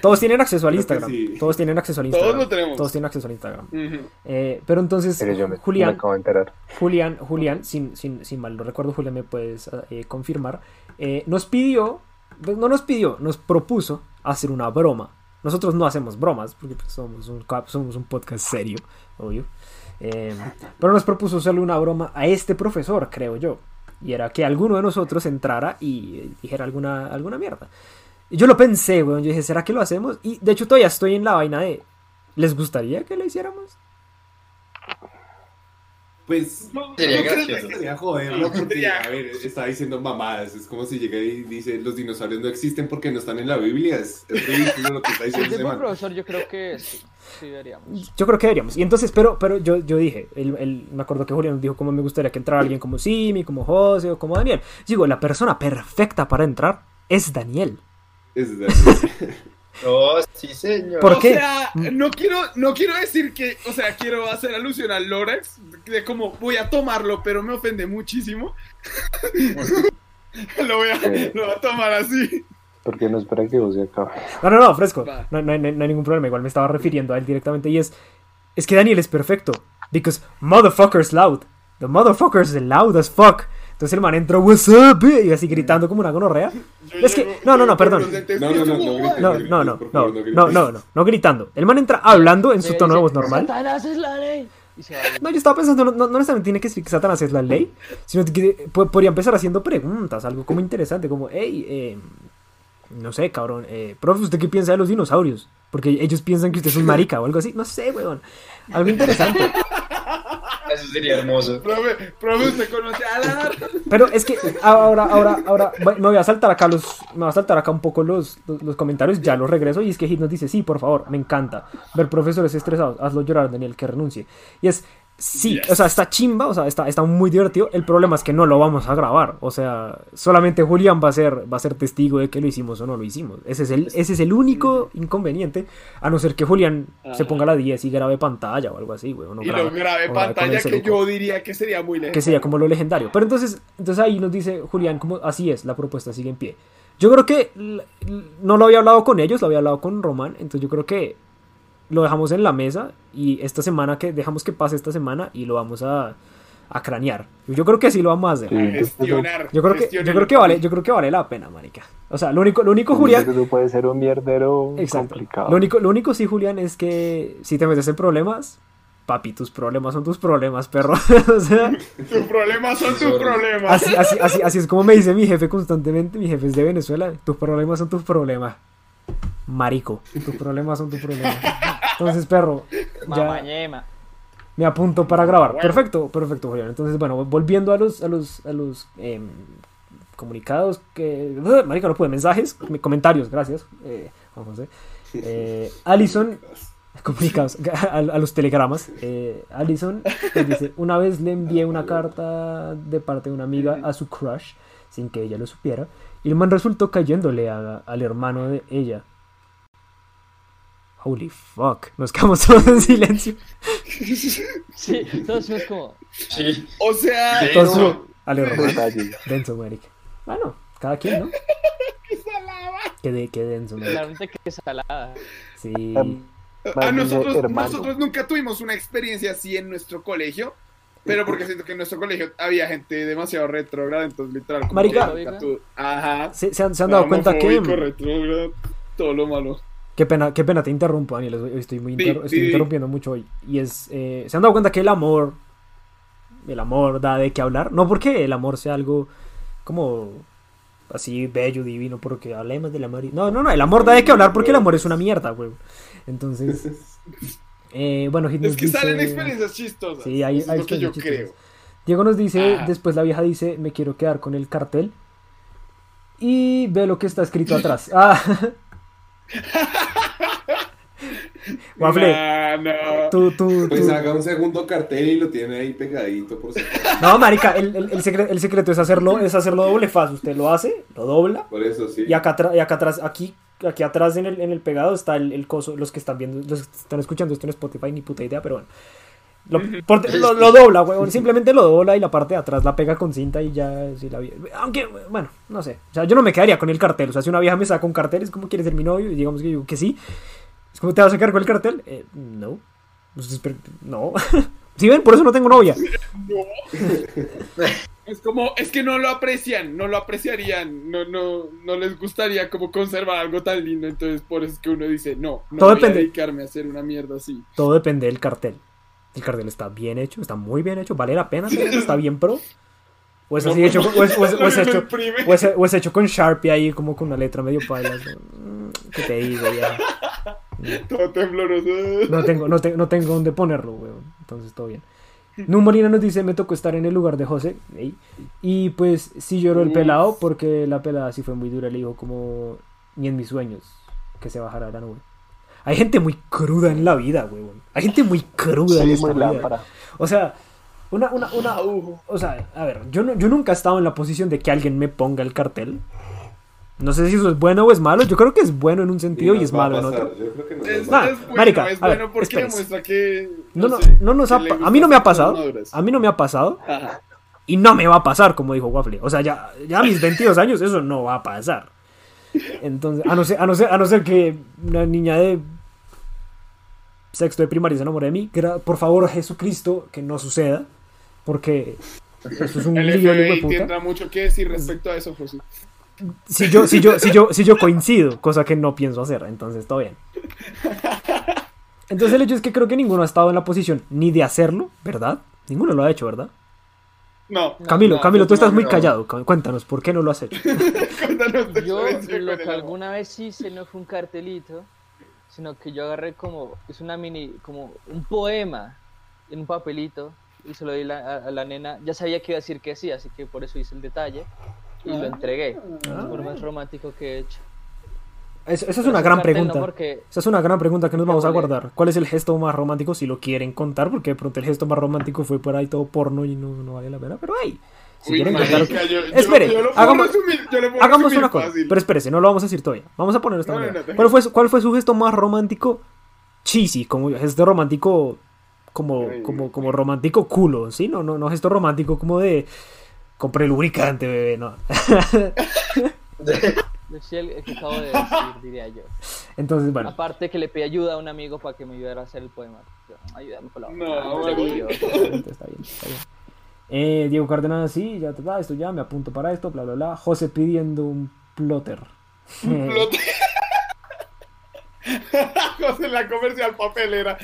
Todos tienen acceso al Instagram. sí. Todos tienen acceso al Todos Instagram. lo tenemos. Todos tienen acceso al Instagram. Eh, pero entonces, Pero yo me, me Julián, acabo de enterar. Julián, Julián, sin, sin, sin mal lo recuerdo, Julián, me puedes eh, confirmar, eh, nos pidió, pues, no nos pidió, nos propuso hacer una broma. Nosotros no hacemos bromas, porque pues, somos, un, somos un podcast serio, obvio. Eh, pero nos propuso hacerle una broma a este profesor, creo yo. Y era que alguno de nosotros entrara y dijera alguna, alguna mierda. Y yo lo pensé, weón. Yo dije, ¿será que lo hacemos? Y de hecho todavía estoy en la vaina de, ¿les gustaría que lo hiciéramos? Pues No, Sería no creo gracioso. que- Quería joderlo porque, Sería- a ver, está diciendo mamadas. Es como si llega y dice: Los dinosaurios no existen porque no están en la Biblia. Es, es ridículo lo que está El diciendo ese profesor yo creo que sí, sí deberíamos. Yo creo que deberíamos. Y entonces, pero, pero yo, yo dije, el, el- me acuerdo que Julián nos dijo cómo me gustaría que entrara alguien como Simi, como José o como Daniel. Digo, la persona perfecta para entrar es Daniel. Es de- No, sí, señor. ¿Por o qué? sea, no quiero, no quiero decir que, o sea, quiero hacer alusión al Lorax, de como voy a tomarlo, pero me ofende muchísimo. lo, voy a, lo voy a tomar así. Porque no espera que vos se acabe. No, no, no, fresco. No, no, no- no hay ningún problema. Igual me estaba refiriendo a él directamente. Y es, es que Daniel es perfecto. Because motherfucker's loud. The motherfucker's loud as fuck. Entonces el man entró, what's up? eh", Y así gritando como una gonorrea. Yo Es que- no, no, no, perdón. No, no, no, "Estuvo no guay". grites. No, no, no, no, no no, grites. no, no, no gritando. El man entra hablando en su tono de voz normal. "Satanás es la ley". Y se va. No, yo estaba pensando, no, no no necesariamente tiene que decir que Satanás es la ley, sino que po- podría empezar haciendo preguntas, algo como interesante, como, hey, eh, no sé, cabrón, eh, profe, ¿usted qué piensa de los dinosaurios? Porque ellos piensan que usted es un marica o algo así, no sé, weón, algo interesante. Eso sería hermoso. Profe, profe, ¿usted conoce a Alar? Pero es que ahora, ahora, ahora, me voy a saltar acá los, me voy a saltar acá un poco los, los, los comentarios, ya los regreso, y es que Hit nos dice, sí, por favor, me encanta ver profesores estresados, hazlo llorar, Daniel, que renuncie. Y es, sí, Yes. o sea, está chimba, o sea, está, está muy divertido, el problema es que no lo vamos a grabar, o sea, solamente Julián va a ser, va a ser testigo de que lo hicimos o no lo hicimos. Ese es el, ese es el único inconveniente, a no ser que Julián se Ajá. ponga la 10 y grabe pantalla o algo así, güey. no Y graba- lo grabe pantalla que yo diría que sería muy lejos. que sería como lo legendario. Pero entonces, entonces ahí nos dice Julián, como así es, la propuesta sigue en pie. Yo creo que no lo había hablado con ellos, lo había hablado con Román, entonces yo creo que lo dejamos en la mesa y esta semana que dejamos que pase esta semana y lo vamos a, a cranear. Yo creo que sí lo vamos a hacer. Sí. Gestionar. Yo creo que yo creo que vale, yo creo que vale la pena, marica. O sea, lo único lo único Julián Eso puede ser un mierdero Exacto. complicado. Lo único, lo único sí, Julián, es que si te metes en problemas, papi, tus problemas son tus problemas, perro. o sea, Tus problemas son tus problemas. Así, así, así, así es como me dice mi jefe constantemente, mi jefe es de Venezuela, tus problemas son tus problemas. Marico, tus problemas son tus problemas. Entonces, perro, ya. Me apunto para grabar. Perfecto, perfecto, Julián. Entonces, bueno, volviendo a los, a los, a los em, comunicados que. Marica, no pude. Mensajes, comentarios, gracias. Eh, Juan José. Eh, Alison, comunicados, a, a los telegramas. Eh, Alison nos dice: Una vez le envié una carta de parte de una amiga a su crush, sin que ella lo supiera, y el man resultó cayéndole a- al hermano de ella. Holy fuck, nos quedamos todos en silencio. Sí, todos somos como. Sí. O sea, Todos no, al hermano. Detalle. Denso, marica. Bueno, cada quien, ¿no? qué salada. Qué, de, qué denso, marica. Claramente que salada. Sí. A nosotros, nosotros nunca tuvimos una experiencia así en nuestro colegio, pero porque siento que en nuestro colegio había gente demasiado retrógrada, entonces literal. como Marica. Ajá. ¿Se, se han, se han dado cuenta que... Retrógrado, todo lo malo. Qué pena, qué pena te interrumpo, Daniel. Estoy, muy Sí, estoy sí. interrumpiendo mucho hoy. Y es... eh, ¿Se han dado cuenta que el amor... El amor da de qué hablar? No porque el amor sea algo como... Así bello, divino, porque hablemos del amor. y- No, no, no. El amor da de qué hablar porque el amor es una mierda, güey. Entonces... eh, bueno, Hit Es que salen dice- experiencias chistosas. Sí, hay, hay es lo que yo experiencias creo. chistosas. Diego nos dice, Ah. después la vieja dice, me quiero quedar con el cartel. Y ve lo que está escrito atrás. Ah. Waffle, Nah, no. tú, tú, Pues tú- haga un segundo cartel y lo tiene ahí pegadito por si acaso. No, marica, el, el- el secre- el secreto es hacerlo, es hacerlo doble faz. Usted lo hace, lo dobla. Por eso sí. Y acá, atra- y acá atrás, aquí, aquí atrás en el, en el pegado está el, el coso. Los que están viendo, los que están escuchando esto en Spotify, ni puta idea, pero bueno. Lo, por- lo, lo dobla, weón. Simplemente lo dobla y la parte de atrás la pega con cinta y ya. sí la vi- Aunque, bueno, no sé. O sea, yo no me quedaría con el cartel. O sea, si una vieja me saca un cartel, es como quiere ser mi novio. Y digamos que digo que sí. Es como te vas a sacar con el cartel. Eh, no. Pues, no. ¿Sí ven? Por eso no tengo novia. Es como, es que no lo aprecian, no lo apreciarían, no, no, no les gustaría como conservar algo tan lindo, entonces por eso es que uno dice, no, no Todo voy depende. a dedicarme a hacer una mierda así. Todo depende del cartel. El cartel está bien hecho, está muy bien hecho, vale la pena, está bien pro. O es así hecho, o es, hecho, con Sharpie ahí como con una letra medio paila. Mm, ¿Qué te digo, vieja? Todo tembloroso. No tengo, no, te- no tengo dónde ponerlo, weón. Entonces todo bien. Numarina nos dice, me tocó estar en el lugar de José. ey, Y pues sí lloró el pelado porque la pelada sí fue muy dura. Le dijo como, ni en mis sueños, que se bajara la nube. Hay gente muy cruda en la vida, weón. Hay gente muy cruda en esta muy vida. lámpara. O sea, una, una, una, o sea, a ver, yo, no, yo nunca he estado en la posición de que alguien me ponga el cartel. No sé si eso es bueno o es malo. Yo creo que es bueno en un sentido y, es malo en otro. Yo creo que nos Es, Nah, bueno, marica, es a ver, bueno porque demuestra que... No, no, sé, no nos ha a mí no me ha pasado. A mí no me ha pasado Ajá. y no me va a pasar, como dijo Waffle. O sea, ya, ya a mis 22 años eso no va a pasar. Entonces, a no ser, a no ser, a no ser que una niña de sexto de primaria se enamore de mí, por favor, Jesucristo, que no suceda, porque eso es un El lío, de tendrá mucho que decir respecto a eso, José. si yo, si yo, si yo, si yo coincido, cosa que no pienso hacer, entonces todo bien. Entonces el hecho es que creo que ninguno ha estado en la posición ni de hacerlo, ¿verdad? Ninguno lo ha hecho, ¿verdad? No. Camilo, no, Camilo, tú estás no, muy callado. Cu- Cuéntanos, ¿por qué no lo has hecho? Cuéntanos Yo lo que alguna vez hice no fue un cartelito, sino que yo agarré como, es una mini, como un poema en un papelito y se lo di la- a, a la nena. Ya sabía que iba a decir que sí, así que por eso hice el detalle y lo entregué. Ah. Es lo más romántico que he hecho. Es- esa es Pero una un gran cartel no pregunta. porque Esa es una gran pregunta que nos vamos a guardar. ¿Cuál es el gesto más romántico? Si lo quieren contar, porque de pronto el gesto más romántico fue por ahí todo porno y no, no vale la pena. Pero hey, si Uy, quieren marica, contar. yo- yo- Espere, yo lo puedo hagamos- resumir, yo lo puedo Hagamos resumir una cosa. fácil. Pero espérese, no lo vamos a decir todavía. Vamos a poner esta No, no, manera. no. ¿Cuál, fue, su- ¿Cuál fue su gesto más romántico? Cheesy, como gesto romántico. Como, Ay, como, como romántico culo, ¿sí? No, no, no gesto romántico como de. Compré lubricante, bebé, no. el que acabo de decir, diría yo. Entonces, bueno. Aparte que le pedí ayuda a un amigo para que me ayudara a hacer el poema. Ayúdame con la No, Está bien, está bien. está bien. Eh, Diego Cárdenas, sí, ya te va, esto ya, me apunto para esto, bla, bla, bla. José pidiendo un plotter. Eh, Flote. José, la comercial papelera.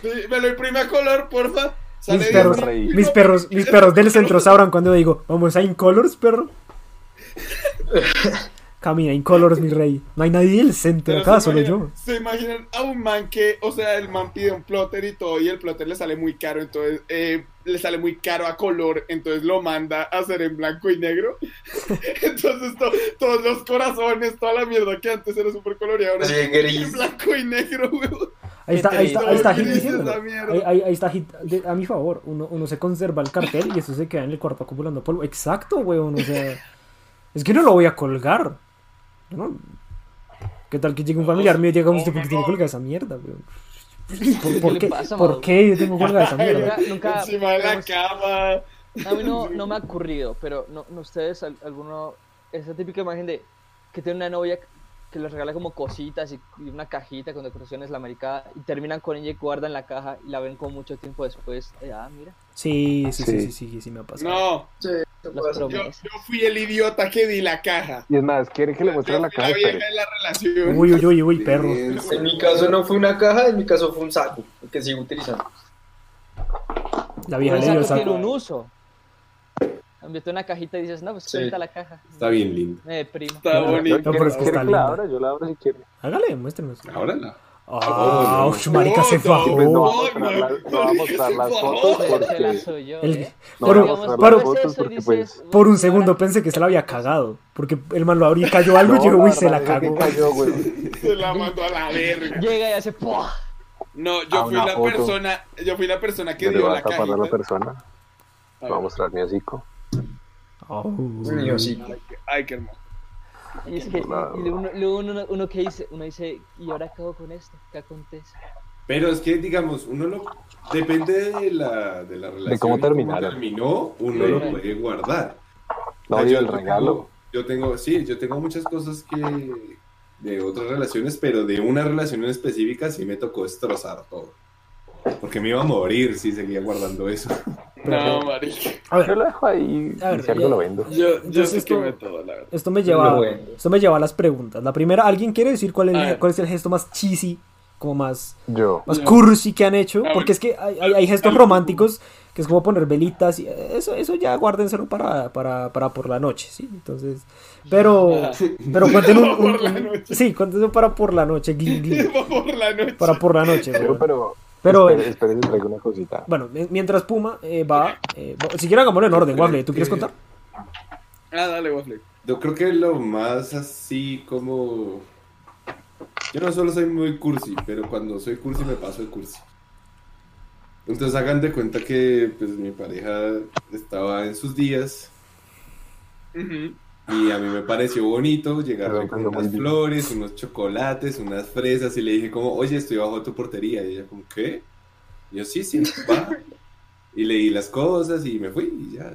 Sí, me lo imprime a color, porfa. Sale mis perros, mis perros, mis perros del centro sabrán cuando digo, vamos a Incolors, perro. Camina Incolors, mi rey. No hay nadie en el centro acá, solo yo. Se imaginan a un man que, o sea, el man pide un plotter y todo, y el plotter le sale muy caro, entonces eh, le sale muy caro a color, entonces lo manda a hacer en blanco y negro. entonces to- todos los corazones, toda la mierda que antes era súper coloreado, ahora Sí, es en blanco y negro, weón. Ahí está, ahí está, ahí está Hit diciéndolo. Ahí, ahí- ahí está Hit de- a mi favor. Uno, uno se conserva el cartel y eso se queda en el cuarto acumulando polvo. Exacto, weón. O sea, es que no lo voy a colgar. No- ¿Qué tal que llegue un familiar mío y llega usted porque tiene colgada esa mierda, weón? ¿Por, qué? pasa, ¿Por qué yo tengo colgada esa mierda? Nunca, nunca- Encima de la digamos, cama. A mí no, no me ha ocurrido, pero no, no ustedes, al- alguno, esa típica imagen de que tiene una novia que les regala como cositas y, y una cajita con decoraciones, la americana, y terminan con ella y guardan la caja y la ven como mucho tiempo después. eh, ah, mira, Sí, sí, sí, sí, Sí. sí, sí, sí me ha pasado. No, Sí, yo, fui el idiota que di la caja. Y es más, ¿quiere que le muestre la caja? la vieja de la relación. Uy, uy, uy, uy, perro. En mi caso no fue una caja, en mi caso fue un saco, el que sigo utilizando. La vieja le dio el saco tiene saco. un uso. Enviaste una cajita y dices, no, pues Sí. cuenta la caja. Está bien lindo. Me deprimo. Está No, bonito. No, pero es que ¿Quiere está linda. abra? Yo la abro si quiere. Hágale, muéstrenos. Ahora la. Ah, Oh, marica se no, fajó. No voy a mostrar las fotos porque. Por un segundo pensé que se la había cagado. Porque el man lo abrió y cayó algo y yo, uy, se la cagó. Se la mandó a la verga. Llega y hace ¡pua! No, yo fui la persona, yo fui la persona que dio la a tapar a la cajita. persona. A Voy a ver. mostrar mi hocico. Oh. Mío, sí. Ay, qué- Ay, qué hermoso. Y es que y uno, luego uno, uno que dice, uno dice, ¿y ahora qué hago con esto? ¿Qué acontece? Pero es que, digamos, uno lo. Depende de la, de la relación. cómo y terminaron. terminó, uno Sí. lo puede guardar. No, O sea, y yo el tengo- regalo. Yo tengo, sí, yo tengo muchas cosas que. de otras relaciones, pero de una relación en específica sí me tocó destrozar todo. Porque me iba a morir si seguía guardando eso. No, marica. A Yo ver, lo dejo ahí A ver, y si algo ya- lo vendo. Yo, yo Entonces esto- quemé todo, la verdad. esto me lleva, esto me lleva a las preguntas. La primera, ¿alguien quiere decir cuál es, ver. cuál es el gesto más cheesy, como más, Yo. más Ya. cursi que han hecho? Porque es que hay, hay- hay gestos románticos que es como poner velitas y eso, eso ya guárdenselo para, para, para por la noche, ¿sí? Entonces, pero, pero cuenten un, un- un- sí, cuéntenlo para por la noche, glin, glin, por la noche. para por la noche, Pero, pero, Pero- espere, espere, le traigo una cosita. Bueno, mi- mientras Puma eh, va, eh, si quieren hagámoslo en orden, Waffle, ¿tú quieres contar? Ah, dale, Waffle. Yo creo que lo más así como... Yo no solo soy muy cursi, pero cuando soy cursi me paso de cursi. Entonces hagan de cuenta que pues mi pareja estaba en sus días Ujú. Y a mí me pareció bonito llegarle con unas bien. flores, unos chocolates, unas fresas y le dije como, oye, estoy bajo tu portería. Y ella como, ¿qué? Y yo, sí, sí, va. Y leí las cosas y me fui y ya.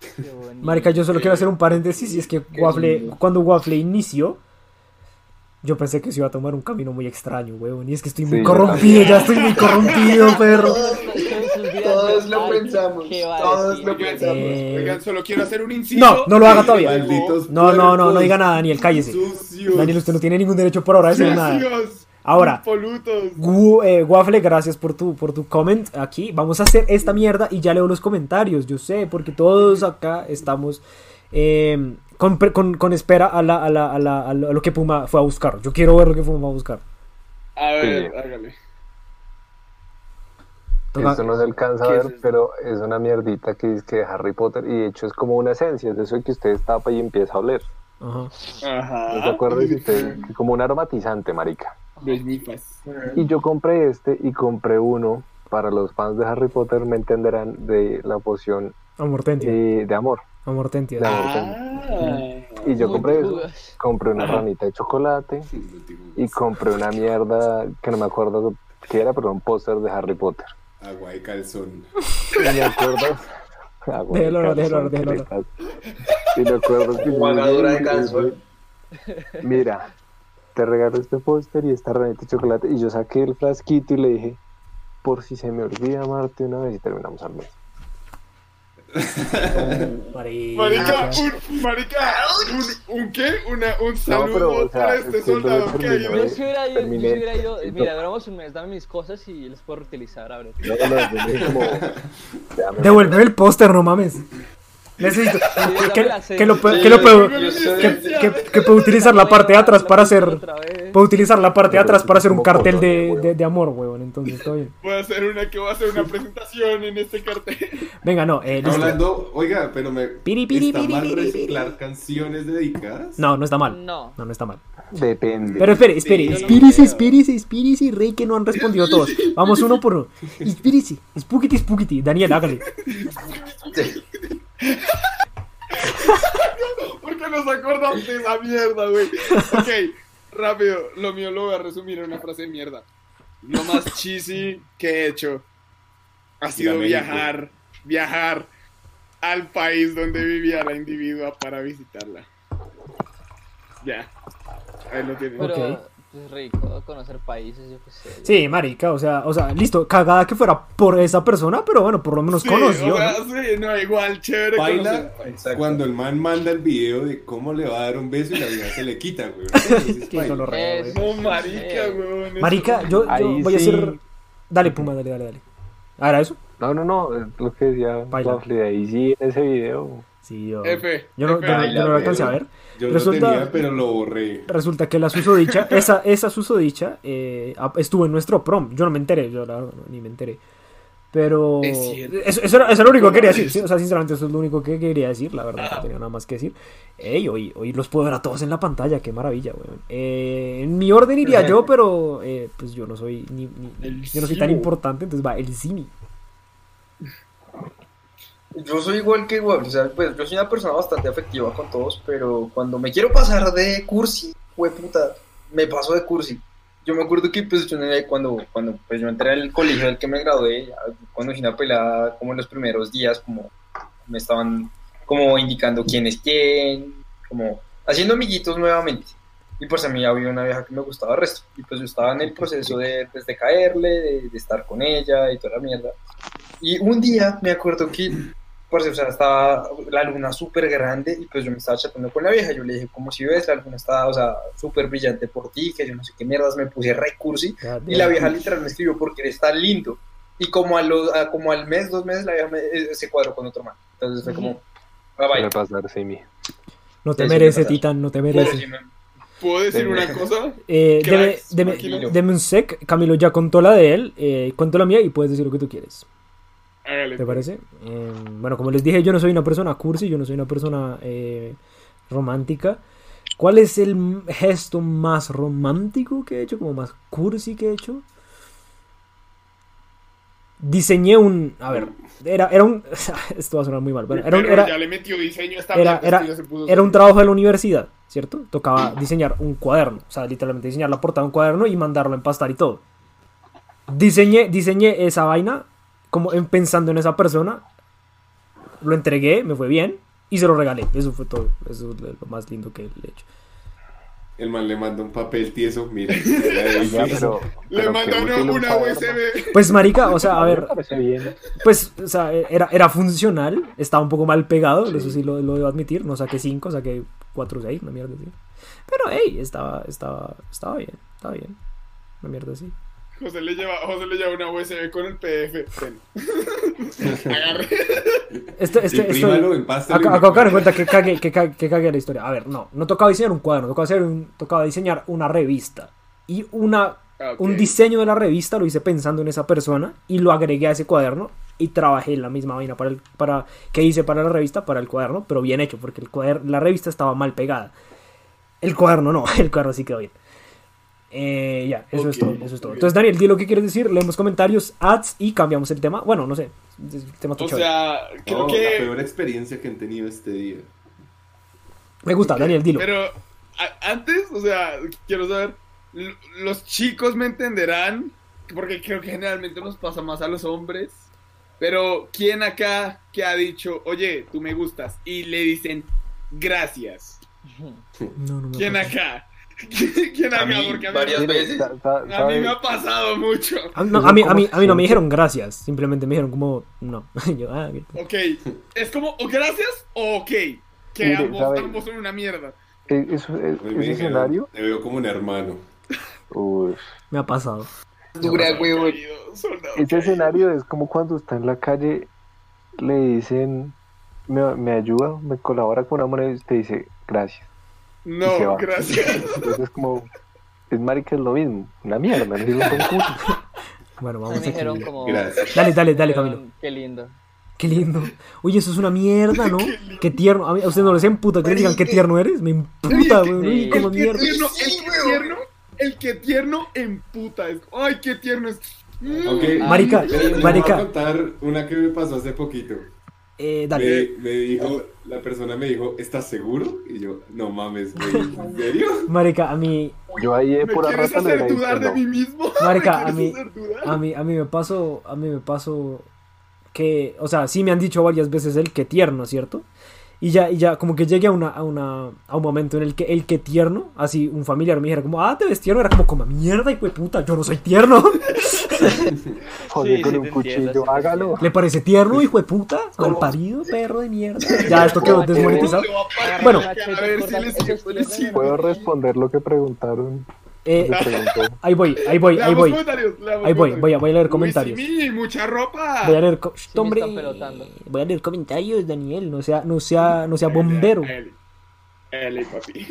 Qué bonito. Marica, yo solo quiero hacer un paréntesis y es que Waffle, cuando Waffle inició, yo pensé que se iba a tomar un camino muy extraño, weón. Y es que estoy muy Sí, corrompido, ya estoy muy corrompido, perro. Todos lo pensamos, ¿Qué va a todos lo pensamos. Eh, oigan, solo quiero hacer un inciso. No, no lo haga todavía. Malditos No, no, no, no diga nada, Daniel, cállese. Sucios. Daniel, usted no tiene ningún derecho por ahora de decir nada. Ahora. Gu- eh, Waffle, gracias por tu, por tu comment aquí. Vamos a hacer esta mierda y ya leo los comentarios. Yo sé, porque todos acá estamos eh, con, con- con espera a, la, a, la, a, la- a lo a lo que Puma fue a buscar. Yo quiero ver lo que Puma va a buscar. A ver, Sí. hágale. Toca- Esto no se alcanza a ¿Qué ver, es pero es una mierdita que es que de Harry Potter y de hecho es como una esencia, es de eso que usted tapa y empieza a oler. Ajá. ¿No se Ajá. acuerda? Que usted- que como un aromatizante, marica. Y yo compré este y compré uno para los fans de Harry Potter, me entenderán, de la poción Amortentia. eh, de amor. Amortentia. No. Ah. Y yo compré eso, compré una ranita de chocolate y compré una mierda que no me acuerdo qué era, pero un póster de Harry Potter. Agua y calzón. Y me acuerdo. Bueno, Déjalo, déjalo, déjalo. Y me acuerdo que. Jugadora de calzón. Mira, te regalo este póster y esta ranita de chocolate. Y yo saqué el frasquito y le dije, por si se me olvida amarte una vez y terminamos al mes. Marica. Marica, un, marica, un, un qué? Una, un saludo pero, o sea, para este es que yo soldado que hay Yo hubiera ido, yo hubiera ido, mira, duramos un mes, dame mis cosas y las puedo reutilizar ahora. No, no, como. el póster, no mames. Necesito que, lo, puedo, que, puedo utilizar la parte de atrás para hacer, Otra vez. puedo utilizar la parte de atrás para hacer un cartel de, weón. de, de amor, huevón. Entonces, está bien. Voy a hacer una que voy a hacer una presentación en este cartel. Venga, no, eh, listo. Hablando, oiga, pero me. Piri, piri, ¿Está piri, mal reciclar canciones dedicadas? No, no está mal. No. No, no está mal. Depende. Pero espere, espere, espírese, creo. espírese, espírese, rey, que no han respondido todos. Vamos uno por uno. Espírese, spooky, spooky. Daniel, hágale. ¿Por qué nos acordamos de esa mierda, güey? Ok, rápido. Lo mío lo voy a resumir en una frase de mierda. Lo más cheesy que he hecho ha sido viajar, viajar al país donde vivía la individua para visitarla. Ya. Ahí lo tienen. Pero Ok. Es rico conocer países, yo qué sé. Sí, marica, o sea, o sea, listo, cagada que fuera por esa persona, pero bueno, por lo menos Sí, conoció. o sea, ¿no? sí, no, igual, chévere Baila conocer. cuando el man manda el video de cómo le va a dar un beso y la vida se le quita, güey. Güey. No, marica, weón. eso- Marica, yo, yo voy a sí. hacer. Dale, Puma, dale, dale, dale. ¿Ah, era eso? No, no, no, es lo que decía Baila. Waffle, ahí sí en ese video. Sí, yo. F. Yo no, F, yo no- ahí yo no lo la alcancé a ver. Yo Resulta- lo tenía, pero lo borré. Resulta que la susodicha, esa, esa susodicha, eh, estuvo en nuestro prom. Yo no me enteré, yo la verdad no, ni me enteré. Pero. Es. Eso, eso era, eso era lo único que quería decir. sí, o sea, sinceramente, eso es lo único que quería decir. La verdad, no tenía nada más que decir. Ey, hoy, hoy los puedo ver a todos en la pantalla. Qué maravilla, weón. Eh, en mi orden iría yo, pero eh, pues yo no soy ni, yo no soy tan importante, entonces va el Simi. Yo soy igual que igual, o sea, pues yo soy una persona bastante afectiva con todos, pero cuando me quiero pasar de cursi, puta, me paso de cursi. Yo me acuerdo que pues cuando, cuando pues, yo entré al colegio del que me gradué, cuando hice una pelada, como en los primeros días, como me estaban como indicando quién es quién, como haciendo amiguitos nuevamente. Y pues a mí había una vieja que me gustaba el resto. Y pues yo estaba en el proceso de, pues, de caerle, de, de estar con ella y toda la mierda. Y un día me acuerdo que, pues, o sea, estaba la luna súper grande y pues yo me estaba chateando con la vieja. Yo le dije, como si ves, la luna está, o sea, súper brillante por ti, que yo no sé qué mierdas, me puse recursi. Y la vieja literal me escribió porque eres tan lindo. Y como, a los, a- como al mes, dos meses, la vieja me- eh, se cuadró con otro man. Entonces fue como, bye Suele bye. pasar, Simi. No te Sí, merece. Titán, no te merece. ¿Puedo decir una cosa? Eh, deme un sec. Camilo ya contó la de él. Eh, cuento la mía y puedes decir lo que tú quieres. Hágale. ¿Te parece? Eh, bueno, como les dije, yo no soy una persona cursi, yo no soy una persona eh, romántica. ¿Cuál es el gesto más romántico que he hecho? Como más cursi que he hecho. Diseñé un. A ver, era, era un. Esto va a sonar muy mal. Era, un, era, ya le metió diseño esta era, mierda, era, esto ya se puso era un trabajo de la universidad, ¿cierto? Tocaba diseñar un cuaderno, o sea, literalmente diseñar la portada de un cuaderno y mandarlo a empastar y todo. Diseñé, diseñé esa vaina como en- pensando en esa persona, lo entregué, me fue bien y se lo regalé. Eso fue todo, eso es lo más lindo que le he hecho. El man le manda un papel tieso, mira. Ya, pero, Le pero una. USB. Pues marica, o sea, a me ver, pues, o sea, era, era funcional, estaba un poco mal pegado, eso sí lo, lo debo admitir, no saqué 5, saqué 4 o 6, una mierda así. Pero, hey, estaba, estaba, estaba bien, estaba bien, una mierda así. José le lleva, José le lleva una USB con el PDF. Ven. Agarre. Este, este, acá caer en cuenta. que cagué, que, cagué la historia. A ver, no, no tocaba diseñar un cuaderno, tocaba, hacer un, tocaba diseñar una revista. Y una, Ah, un diseño de la revista lo hice pensando en esa persona y lo agregué a ese cuaderno y trabajé en la misma vaina para el, para, que hice para la revista, para el cuaderno, pero bien hecho, porque el cuader- la revista estaba mal pegada. El cuaderno no, el cuaderno sí quedó bien. Eh, ya, eso es todo, eso es todo. Entonces, Daniel, di lo que quieres decir, leemos comentarios, ads y cambiamos el tema. Bueno, no sé, el tema O chévere. sea, creo No, la que. peor experiencia que han tenido este día. Me gusta, Daniel, dilo. Pero antes, o sea, quiero saber, los chicos me entenderán, porque creo que generalmente nos pasa más a los hombres. Pero ¿quién acá que ha dicho, oye, tú me gustas? Y le dicen, gracias. No, no me ¿Quién pasa. acá? ¿Quién A acá? mí, Porque a mí, varias me- veces. A mí me ha pasado mucho. A, no, a mí, a, mí, a mí no me dijeron gracias, simplemente me dijeron como no. Yo, ah, ok. Es como, o gracias o ok. Que Mire, ambos, ¿sabe? ambos son una mierda. Eh, Muy bien, ese escenario, Te veo como un hermano. uy, me ha pasado. Dura, soldado ese caído. escenario es como cuando está en la calle, le dicen, me, me ayuda, me colabora con una moneda y te dice gracias. No, gracias. Entonces es como, es marica, es lo mismo, una mierda, es un concurso. Bueno, A vamos me dijeron como... Gracias. Dale, dale, dale, Camilo. Qué lindo. Qué lindo. Oye, eso es una mierda, ¿no? Qué tierno. A, mí, a usted no les emputa que le digan qué tierno eres. Me imputa, Sí, güey. sí. Uy, como el que mierda. tierno, el Sí, tierno, el que tierno emputa. Ay, qué tierno es. Aunque, Marica, les voy marica. a contar una que me pasó hace poquito. Eh, dale. Me, me dijo, la persona me dijo, ¿estás seguro? Y yo, no mames, güey, ¿en serio? Marica, a mí, Yo ahí de ¿Me pura quieres hacer dudar de mí mismo? Marica, ¿Me a mí- quieres hacer dudar? a mí, a mí me pasó, a mí me pasó que, o sea, sí me han dicho varias veces el que tierno, ¿cierto? Y ya, y ya, como que llegué a una, a una, a un momento en el que el que tierno, así un familiar me dijera como, ah, te ves tierno, era como, como mierda, hijo de puta, yo no soy tierno. Sí, con sí un cuchillo, entiendo, hágalo. ¿Le parece tierno, hijo de puta? Malparido, perro de mierda. Ya, esto quedó desmonetizado. Bueno. a ver si le sirve, le sirve. ¿Puedo responder lo que preguntaron? Eh, ahí voy, ahí voy, ahí voy. Ahí voy, voy a, voy a leer Uy, comentarios. sí, mucha ropa. Voy a leer, co- hombre, voy a leer comentarios, Daniel, no sea, no sea, no sea bombero. Eli, Eli, papi.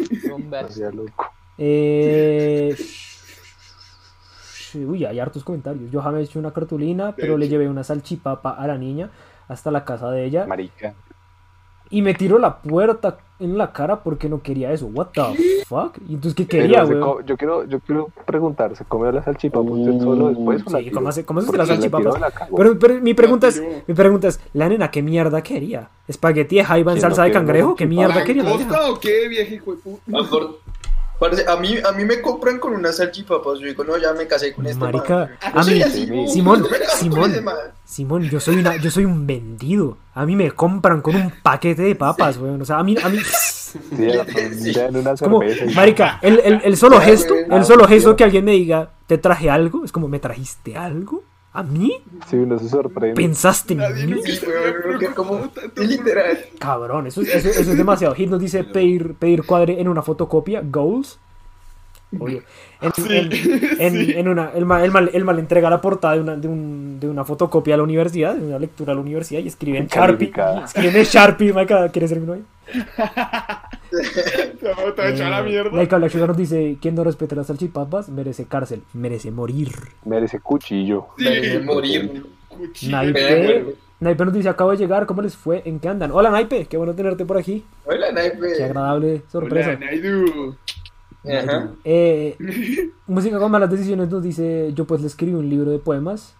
Loco. Eh, uy, hay hartos comentarios. Yo jamás he hecho una cartulina, pero le llevé una salchipapa a la niña hasta la casa de ella Marica. Y me tiró la puerta en la cara porque no quería eso. What the fuck? ¿Y entonces qué quería, se güey? yo quiero, yo quiero preguntar, ¿se comió la salchipapa usted solo después o la Sí? ¿cómo hace- cómo hace Porque la salchipapa? la. Pero, pero mi pregunta es, mi pregunta es, la nena, ¿qué mierda quería? ¿Espagueti de jaiba en ¿Quién salsa no de cangrejo? ¿Qué mierda quería? ¿Langosta o qué, vieja hijo de puta? Parce, a mí, a mí me compran con unas salchipapas. Yo digo, no, ya me casé con este Marica, a mí- así, Simón, Simón, Simón. yo soy una, yo soy un vendido. A mí me compran con un paquete de papas, weón. O sea, a mí, a mí, Sí, en una como, marica, el, el, el solo gesto, el solo gesto que alguien me diga, te traje algo, es como, ¿me trajiste algo? ¿A mí? Sí, uno se sorprende. ¿Pensaste en Nadie mí? Sí, güey, como- literal. Cabrón, eso, es- eso, eso es demasiado. Hit nos dice pedir, pedir cuadre en una fotocopia, goals. Obvio. En, en- en- en una, el, mal, el, mal, el mal entrega la portada de una, de, un- de una fotocopia a la universidad, de una lectura a la universidad y escribe en Sharpie. Calificada. Escribe en Sharpie, marica, ¿quieres ser mi novia? Te voy a te la mierda. Laika Black Sugar nos dice: Quien no respeta las salchipapas merece cárcel, merece morir. Merece cuchillo. Sí. Merece morir. Cuchillo. Naipe. Naipe nos dice: Acabo de llegar, ¿cómo les fue? ¿En qué andan? Hola Naipe, qué bueno tenerte por aquí. Hola, naipe. Qué agradable sorpresa. Hola, Naidu. Ajá. Eh, Música con malas decisiones nos dice: Yo pues le escribí un libro de poemas.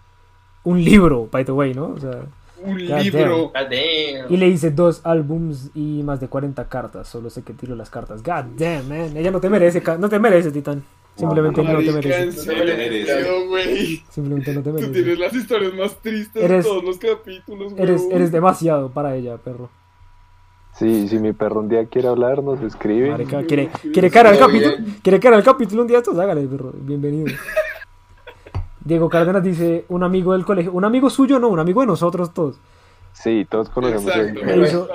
Un libro, by the way, ¿no? O sea, Un God libro. Damn. y le hice dos álbums y más de 40 cartas. Solo sé que tiro las cartas. God damn, man. Ella no te merece, no te merece, Titán. Simplemente no, te Marica, merece. en serio, No te merece. güey. Simplemente no te Tú merece. tienes las historias más tristes Eres- de todos los capítulos, güey. Eres, eres demasiado para ella, perro. Sí, si mi perro un día quiere hablar, nos escribe. Marica, quiere, quiere cara al capítulo. Quiere cara al capítulo un día estos, hágale, perro. Bienvenido. Diego Cárdenas dice, un amigo del colegio, un amigo suyo, no, un amigo de nosotros todos. Sí, todos conocemos Exacto. Él. hizo-.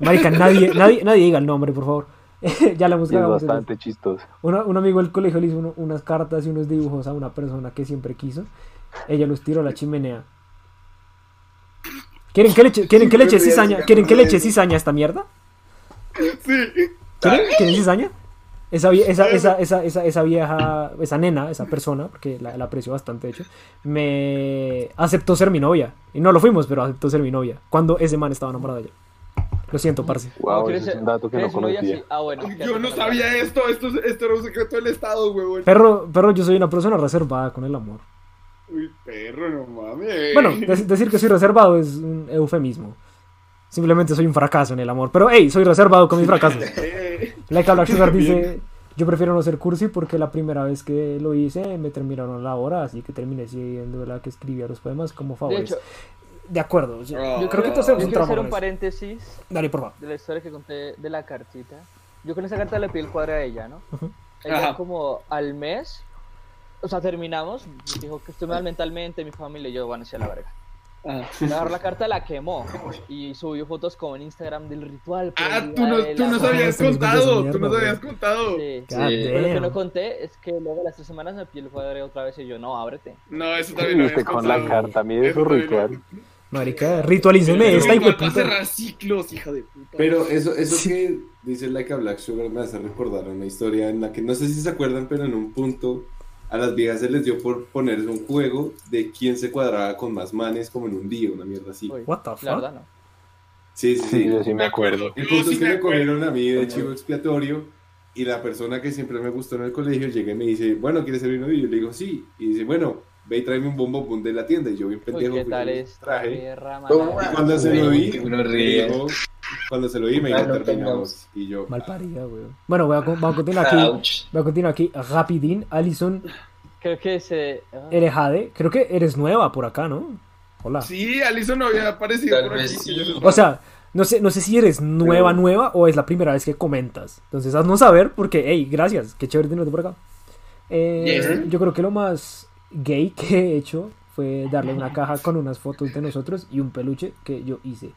Marica, nadie, nadie, nadie diga el nombre, por favor. ya la es cagado. bastante chistoso. Una- un amigo del colegio le hizo uno- unas cartas y unos dibujos a una persona que siempre quiso. Ella los tiró a la chimenea. ¿Quieren que le eche, quieren que le eche cizaña? ¿Quieren que le eche cizaña a esta mierda? Sí. ¿Quieren? ¿Quieren cizaña? Esa, esa, esa, esa, esa, esa vieja, esa nena, esa persona, porque la, la aprecio bastante, de hecho, me aceptó ser mi novia. Y no lo fuimos, pero aceptó ser mi novia. Cuando ese man estaba enamorado de ella. Lo siento, parce. Wow, ¿quieres ese es un dato que no conocía. Sí. Ah, bueno. Yo no sabía esto. Esto, es- esto era un secreto del Estado, güey. Perro, perro, yo soy una persona reservada con el amor. Uy, perro, no mames. Bueno, de- decir que soy reservado es un eufemismo. Simplemente soy un fracaso en el amor. Pero, hey, soy reservado con mis fracasos. Like Black Sugar dice: Yo prefiero no ser cursi porque la primera vez que lo hice me terminaron la hora, así que terminé siendo la que escribía los poemas como De favores. hecho, De acuerdo. Oh. yo creo que quiero trauma hacer con un paréntesis Dale, por favor. de la historia que conté de la cartita. Yo con esa carta le pedí el cuadro a ella, ¿no? Ella Ajá. como al mes, o sea, terminamos, dijo que estoy mal mentalmente, mi familia y yo, bueno, sí a la verga. Ajá. Agarró la carta, la quemó y subió fotos como en Instagram del ritual. Ah, el tú no, de tú nos habías de contado. Tú nos habías contado. Sí. Pero lo que no conté es que luego de las tres semanas me pidió el cuadro otra vez y yo, no, ábrete. No, eso también lo usted habías con la carta, mide su ritual. Marica, ritualíceme esta fue para cerrar ciclos, hija de puta. Pero eso, eso que dice Like a Black Sugar me hace recordar una historia en la que no sé si se acuerdan, pero en un punto a las viejas se les dio por ponerse un juego de quién se cuadraba con más manes como en un día, una mierda así. Uy, What the la fuck? verdad no. Sí, sí, Sí, sí. yo sí me acuerdo. El punto sí es que me cogieron a mí de chivo expiatorio y la persona que siempre me gustó en el colegio llega y me dice, bueno, ¿quieres ser mi novio? Y yo le digo, sí. Y dice, bueno, ve y tráeme un bombo boom de la tienda. Y yo bien Uy, pendejo. ¿qué tal yo esta traje. Y cuando se lo Qué ríe. dijo, cuando se lo di me dijo, Ah, terminamos. Y yo, Mal parida, weón. Bueno, voy a, continuar aquí. Voy a continuar aquí. Rapidín, Alison, Creo que se. ah, Erejade. Creo que eres nueva por acá, ¿no? Hola. Sí, Alison no había aparecido Tal por aquí. sí. O sea, no sé, no sé si eres nueva, nueva o es la primera vez que comentas. Entonces, haznos saber porque, hey, gracias. Qué chévere tenerte por acá. Eh, Yes. Yo creo que lo más gay que he hecho fue darle una caja con unas fotos de nosotros y un peluche que yo hice.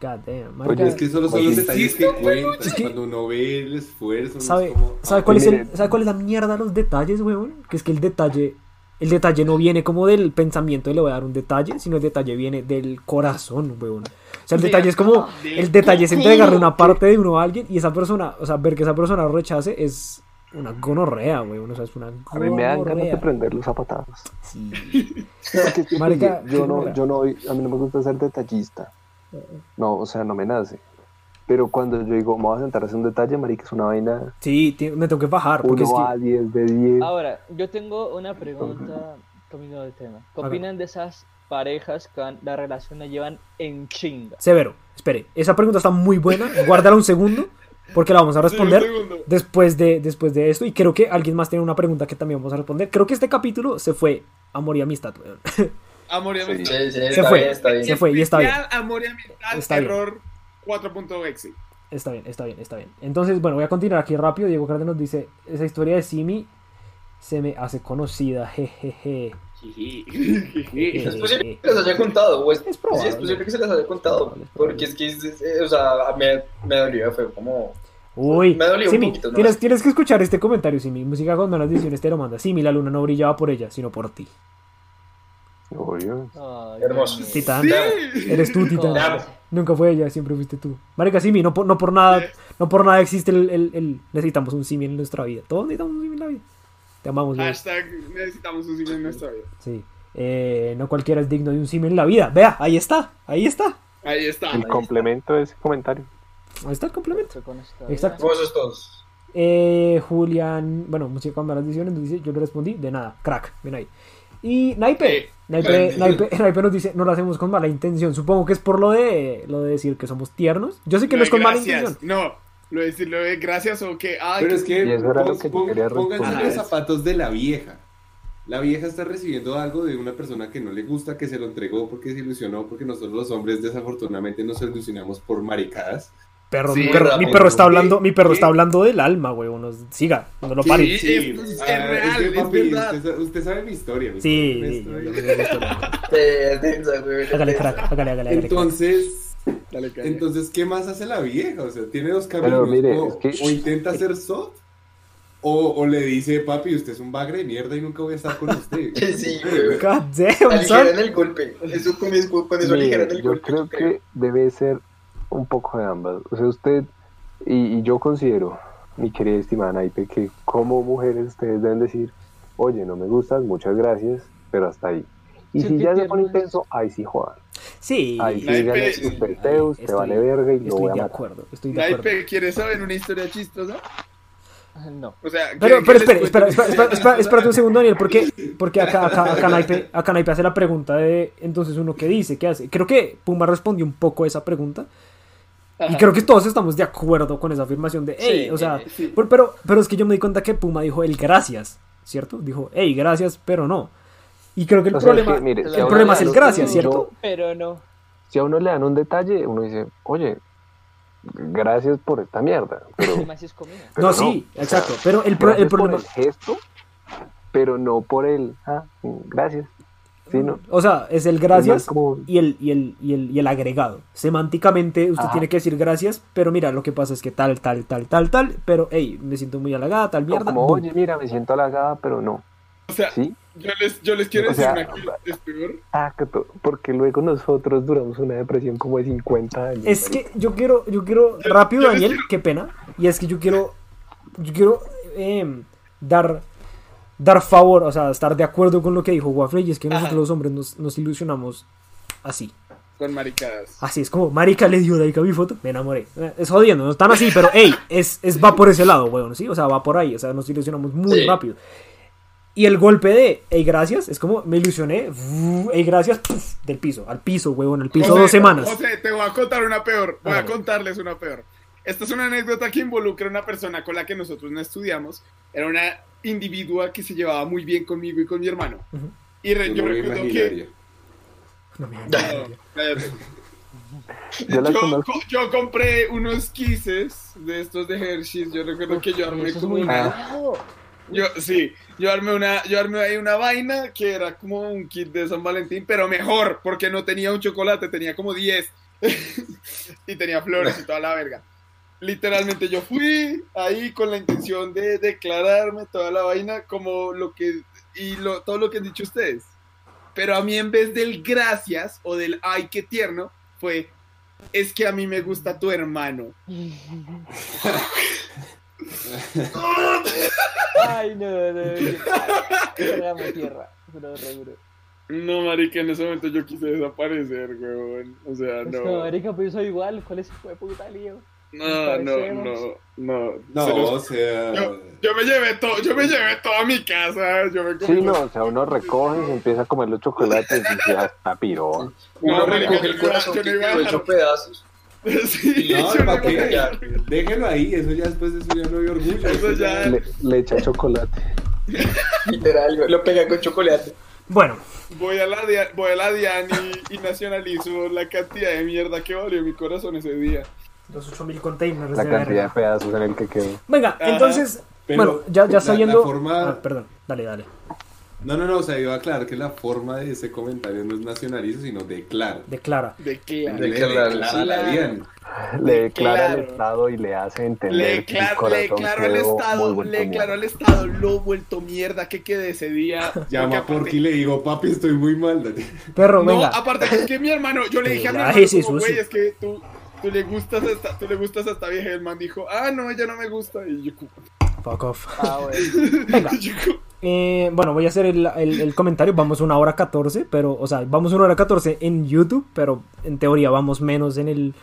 God damn, marica. Oye, es que solo son los detalles que cuentan. Es que- Cuando uno ve el esfuerzo, no es ¿Sabe, como, ¿sabe, cuál es el. ¿Sabe cuál es la mierda de los detalles, weón? Que es que el detalle, el detalle no viene como del pensamiento de le voy a dar un detalle, sino el detalle viene del corazón, weón. O sea, el De detalle es como, el detalle es entregarle una parte de uno a alguien y esa persona, o sea, ver que esa persona lo rechace es una gonorrea, weón. O sea, es una A mí me dan ganas de gonorrea. prenderlos a patadas. Sí. Que, Marica, yo qué no, gonorrea. yo no, a mí no me gusta ser detallista. No, o sea, no me nace. Pero cuando yo digo, me voy a sentar a hacer un detalle, marica, es una vaina Sí, me tengo que bajar porque es 1 a que... 10 de 10. Ahora, yo tengo una pregunta camino del tema. ¿Qué opinan de esas parejas que han- la relación la llevan en chinga? Severo, espere, esa pregunta está muy buena, guárdala un segundo porque la vamos a responder. después de, después de esto. Y creo que alguien más tiene una pregunta que también vamos a responder. Creo que este capítulo se fue amor y amistad, weón. Amor y amistad. Sí, sí, Se está fue. bien, está bien. Se fue y está bien. Amor y amistad, Está bien. error 4.exe. Está bien, está bien, está bien. Entonces, bueno, voy a continuar aquí rápido. Diego Cárdenas dice, esa historia de Simi se me hace conocida, jejeje. Es posible que les haya contado, o es, Es probable. sí, es posible que se les haya contado, Es probable, es probable. porque es que, es- es- o sea, me, me dolió, fue como... Uy, Me dolió un Simi, poquito, ¿no? tienes, tienes que escuchar este comentario, Simi. Música con menos ediciones te lo manda. Simi, la luna no brillaba por ella, sino por ti. Obvio. Ay, Hermoso. Titán, Sí. eres tú, Titán. Nunca fue ella, siempre fuiste tú. Marica, Simi, no por, no por nada, no por nada existe el, el- el- necesitamos un Simi en nuestra vida. Todos necesitamos un Simi en la vida. Te amamos, bebé. Hashtag necesitamos un cine en nuestra vida. Sí. Eh, no cualquiera es digno de un Simi en la vida. Vea, ahí está, ahí está. Ahí está. El complemento de ese comentario. Ahí está el complemento. Exacto. Todos. Eh, Julián, bueno, música con malas decisiones, nos dice, yo le respondí, de nada, crack, ven ahí. Y Naipe, Eh, Naipe, Naipe, Naipe nos dice, no lo hacemos con mala intención. Supongo que es por lo de lo de decir que somos tiernos. Yo sé que no es con mala intención. No, lo de gracias o que. Ay, Pero es que pon- que pon- pónganse los zapatos de la vieja. La vieja está recibiendo algo de una persona que no le gusta, que se lo entregó porque se ilusionó, porque nosotros los hombres desafortunadamente nos ilusionamos por maricadas. Perro, Sí, mi perro, mi perro está hablando, mi perro ¿Qué? está hablando del alma, güey. Uno, siga, no lo Sí, pare. sí. es- es real, que, es papi, verdad. Usted, usted sabe mi historia. mi Sí, historia, sí, es. Hágale crack, hágale, hágale. Entonces, Dale, entonces, ¿qué más hace la vieja? O sea, tiene dos Pero caminos. mire, o, es que- o intenta ser soft, o, o le dice, papi, usted es un bagre de mierda y nunca voy a estar con usted. Sí, güey. God damn, el golpe. Eso con mis con eso Mire, el yo golpe. creo que debe ser un poco de ambas. O sea, usted, y, y yo considero, mi querida estimada Naipe, que como mujeres ustedes deben decir, oye, no me gustas, muchas gracias, pero hasta ahí. Y Sí, si ya se pone intenso, ahí sí jodan. Sí, Ahí sí Naipe, díganle, sí, usted Zeus, te estoy- vale verga y lo voy a de matar. acuerdo, estoy de acuerdo. Naipe, ¿quieres saber una historia chistosa? No. O sea, Pero, ¿qué- pero espera, espera, espera, espera, espera, espérate un segundo, Daniel, porque, porque acá, acá, acá, Naipe, acá Naipe hace la pregunta de, entonces uno qué dice, qué hace. Creo que Puma respondió un poco a esa pregunta. Y Ajá. creo que todos estamos de acuerdo con esa afirmación de, hey, Sí, o sea, sí. pero, pero, pero es que yo me di cuenta que Puma dijo el gracias, ¿cierto? Dijo, hey, gracias, pero no. Y creo que el O sea, es problema, que, mire, el si problema le es el gracias, ¿cierto? Pero no. Si a uno le dan un detalle, uno dice, oye, gracias por esta mierda. Pero, es no, sí, o sea, exacto. Pero el, pro- el problema, por el gesto, pero no por el, ah, gracias. Sí, no. o sea, es el Es gracias como- y el, y el, y el, y el agregado. Semánticamente usted Ajá. tiene que decir gracias, pero mira, lo que pasa es que tal, tal, tal, tal, tal, pero hey, me siento muy halagada, tal No, mierda. como, boom. oye, mira, me siento halagada, pero no. O sea, ¿Sí? Yo les, yo les quiero O decir sea, una cosa, es peor. Exacto, porque luego nosotros duramos una depresión como de 50 años. Es que yo quiero, yo quiero, rápido yo Daniel, quiero- qué pena. Y es que yo quiero, yo quiero em, dar, dar favor, o sea, estar de acuerdo con lo que dijo Waffle. Y es que nosotros Ajá. los hombres nos, nos ilusionamos así. Con maricadas. Así es como, marica le dio like a mi foto, me enamoré. Eh, Es jodiendo, no están así, pero hey, es, es, va por ese lado, weón, ¿sí? O sea, va por ahí, o sea, nos ilusionamos muy Sí. rápido. Y el golpe de, hey, gracias, es como, me ilusioné, hey, gracias, puf, del piso, al piso, weón, el piso José, dos semanas. José, te voy a contar una peor. Voy a contarles una peor. Esta es una anécdota que involucra a una persona con la que nosotros no estudiamos. Era una individua que se llevaba muy bien conmigo y con mi hermano. Y re- yo recuerdo que... No, cállate. Yo yo, yo compré unos kisses de estos de Hershey's. Yo recuerdo que yo armé como muy una. Yo, sí, yo armé una, yo armé ahí una vaina que era como un kit de San Valentín, pero mejor, porque no tenía un chocolate, tenía como 10. y tenía flores y toda la verga. Literalmente yo fui ahí con la intención de declararme toda la vaina como lo que, y lo, todo lo que han dicho ustedes. Pero a mí en vez del gracias o del ay, qué tierno, fue, es que a mí me gusta tu hermano. Ay, no, no, no. Cargamos tierra. Pero re duro. No, marica, en ese momento yo quise desaparecer, weón. O sea, no. que, marica, pues yo soy igual. ¿Cuál es ese puta lío? No, no, no, no. No, los- o sea. yo, yo me llevé todo, yo me llevé toda mi casa. Yo me comí Sí, no, los- o sea, uno recoge y se empieza a comer los chocolates y ya está piro. No, Uno marica, recoge el no corazón yo no iba a dejar- pedazos. Sí, No, yo no ¿para iba a qué? dejar- Déjelo ahí, eso ya después de eso ya no hay orgullo. Eso ya- Le, le echa chocolate. Literal, lo pega con chocolate. Bueno, Voy a la Dia- voy a la Dian y, y nacionalizo la cantidad de mierda que valió mi corazón ese día. los 8000 containers La de cantidad de pedazos en el que quedó. Venga, Ajá. entonces, bueno, ya, ya la- sabiendo... la forma- Ah, perdón, dale, dale. No, no, no, o sea, iba a aclarar que la forma de ese comentario no es nacionalizo, sino declara. Declara. Declara a la claro. Dian. Le declara al. Estado y le hace entender Le que el le corazón declaro al Estado, le declaro mierda. al Estado lo vuelto mierda que quedé ese día. Llama Porque a Porky y le digo, papi, estoy muy mal. Dani". Perro, No, venga. aparte que es que mi hermano, yo le dije a mi hermano, sí, como, güey, es que tú, tú le gustas a esta, tú le gustas a esta vieja y el man dijo, ah, no, ella no me gusta. Y yo, como- Fuck off. Ah, bueno. Venga. Eh, bueno, voy a hacer el, el- el comentario. Vamos una hora 14, pero, o sea, vamos una hora 14 en YouTube, pero en teoría vamos menos en el,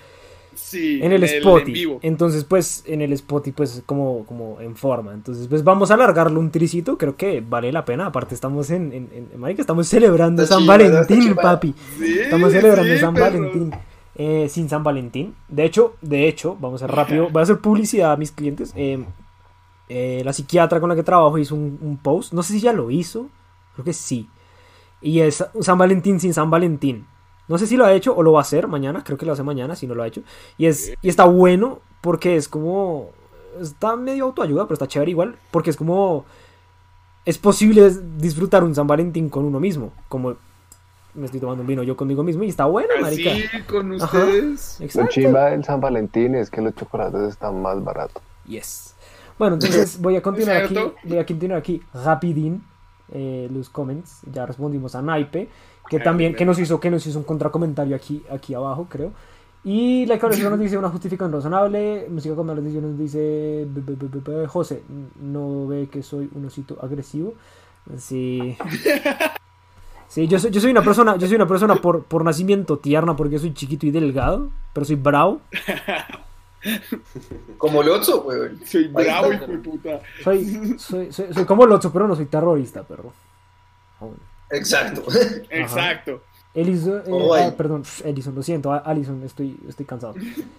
sí, en el en Spotify. vivo. Entonces, pues, en el Spotify, pues, como, como en forma. Entonces, pues, vamos a alargarlo un tricito. Creo que vale la pena. Aparte, estamos en, en, en- marica, estamos celebrando Está San Valentín, papi. Sí, Estamos celebrando sí, San perro. Valentín. eh, sin San Valentín. De hecho, de hecho, vamos a ser rápido. Voy a hacer publicidad a mis clientes. Eh, eh, la psiquiatra con la que trabajo hizo un, un post. No sé si ya lo hizo. Creo que sí. Y es San Valentín sin San Valentín. No sé si lo ha hecho o lo va a hacer mañana. Creo que lo hace mañana si no lo ha hecho. Y, es, y está bueno porque es como... Está medio autoayuda, pero está chévere igual. Porque es como... Es posible disfrutar un San Valentín con uno mismo. Como me estoy tomando un vino yo conmigo mismo y está bueno, marica. Así con Ajá. ustedes. Lo Exacto. chimba del San Valentín es que los chocolates están más baratos. Yes. Bueno, entonces voy a continuar aquí. Voy a continuar aquí rapidín eh, los comments. Ya respondimos a Naipe, que Ay, también que nos hizo que nos hizo un contracomentario aquí aquí abajo, creo. Y la cabeza nos dice una justificación razonable. Música con malos nos dice "B- b- b- b- b- José, no ve que soy un osito agresivo. Sí. Sí, yo soy, yo soy una persona, yo soy una persona por, por nacimiento tierna porque soy chiquito y delgado, pero soy bravo. Como Lotso, weón. Soy bravo, hijo de puta. Soy, soy, soy, soy como Lotso, pero no soy terrorista, perro. Exacto. Exacto. Elison, eh, Oh, ah, perdón, Elison, lo siento, Alison, estoy, estoy cansado.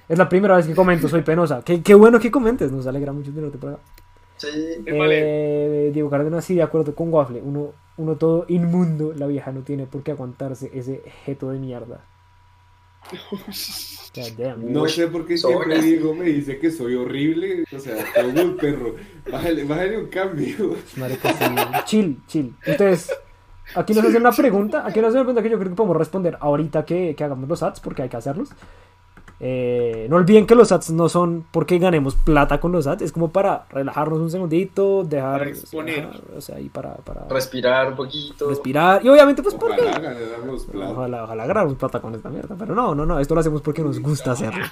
Es la primera vez que comento, soy penosa. Qué, qué bueno que comentes, nos alegra mucho tenerte por acá. Sí. Eh, vale. Eh, Diego Cárdenas, sí, de acuerdo con Waffle. Uno, uno todo inmundo, la vieja no tiene por qué aguantarse ese jeto de mierda. God damn. No sé por qué siempre. Diego me dice que soy horrible. O sea, como un perro. Bájale, bájale un cambio. Marica, sí, chill, chill. Entonces, aquí nos hacen una pregunta. Aquí nos hacen una pregunta que yo creo que podemos responder ahorita que, que hagamos los ads, porque hay que hacerlos. Eh, no olviden que los ads no son porque ganemos plata con los ads, es como para relajarnos un segundito, dejar. Para exponer. o sea, y para, para Respirar un poquito. respirar. Y obviamente, pues porque. Ojalá ganáramos plata. Ojalá, ojalá ganáramos plata con esta mierda. Pero no, no, no. Esto lo hacemos porque nos gusta hacerlo.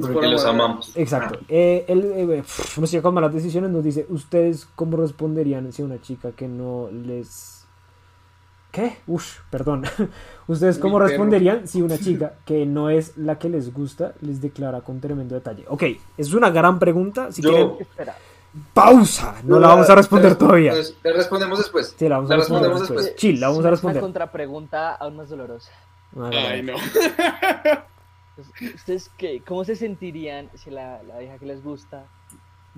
Porque los amamos. Exacto. Eh, el, eh, pf, no sé con malas decisiones nos dice, ¿ustedes cómo responderían si una chica que no les... ¿Qué? Ush, perdón. ¿Ustedes cómo responderían si una chica que no es la que les gusta les declara con tremendo detalle? Ok, es una gran pregunta. Si Yo- quieren, Espera. pausa. No la vamos a responder todavía. Pues, Le respondemos después. Sí, la vamos a la responder respondemos después. después. Chill, la vamos a Una responder. contrapregunta aún más dolorosa. Ay, no. ¿Ustedes qué, cómo se sentirían si la, la vieja que les gusta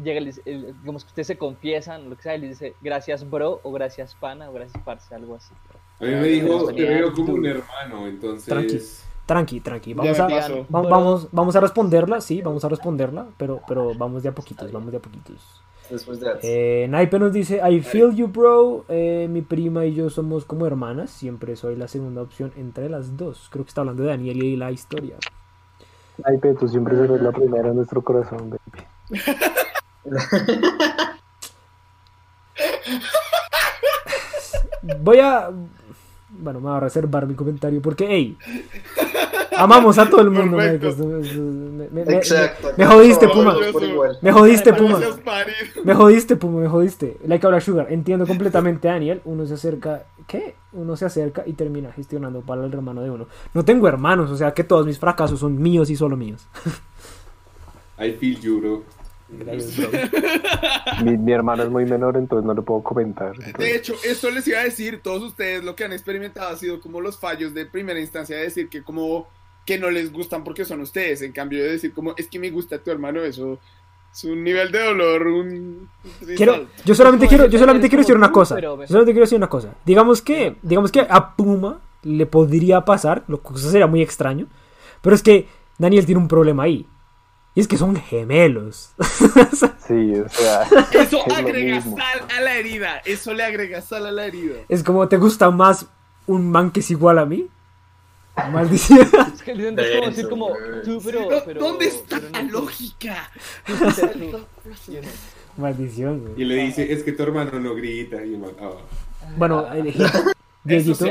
llega, y les- el- digamos que ustedes se confiesan, lo que sea, y les dice gracias bro, o gracias pana, o gracias parce, algo así? A mí me dijo, te veo como un hermano, entonces. Tranqui. Tranqui, tranqui. Vamos a, va- vamos, vamos a responderla, sí, vamos a responderla, pero, pero vamos de a poquitos, vamos de a poquitos. Después de Eh, Naipe nos dice, I feel you, bro. Eh, mi prima y yo somos como hermanas. Siempre soy la segunda opción entre las dos. Creo que está hablando de Daniel y la historia. Pero tú siempre serás la primera en nuestro corazón, baby. Voy a... Bueno, me voy a reservar mi comentario porque, hey, amamos a todo el mundo. Me, me- me- Exacto. me jodiste, Puma. me jodiste, Puma. Me jodiste, Puma, me jodiste. Like Ahora Sugar, entiendo completamente a Daniel. Uno se acerca, ¿qué? Uno se acerca y termina gestionando para el hermano de uno. No tengo hermanos, o sea que todos mis fracasos son míos y solo míos. I feel you, bro. Mi, mi hermano es muy menor, entonces no le puedo comentar. De hecho, esto les iba a decir, todos ustedes lo que han experimentado ha sido como los fallos de primera instancia de decir que como que no les gustan porque son ustedes, en cambio de decir como es que me gusta tu hermano, eso es un nivel de dolor, un... Quiero, yo solamente quiero, yo solamente quiero decir una cosa. Yo solamente quiero decir una cosa. Digamos que, digamos que a Puma le podría pasar, lo que sería muy extraño, pero es que Daniel tiene un problema ahí. Y es que son gemelos. Sí, o sea. Eso es agrega sal a la herida, eso le agrega sal a la herida. Es como, ¿te gusta más un man que es igual a mí? Maldición. Es que dicen, es como decir como tú, pero... No, pero ¿Dónde está pero la no lógica? Maldición, güey. Y le dice, es que tu hermano no grita. Y el ah. Bueno, Dieguito, sí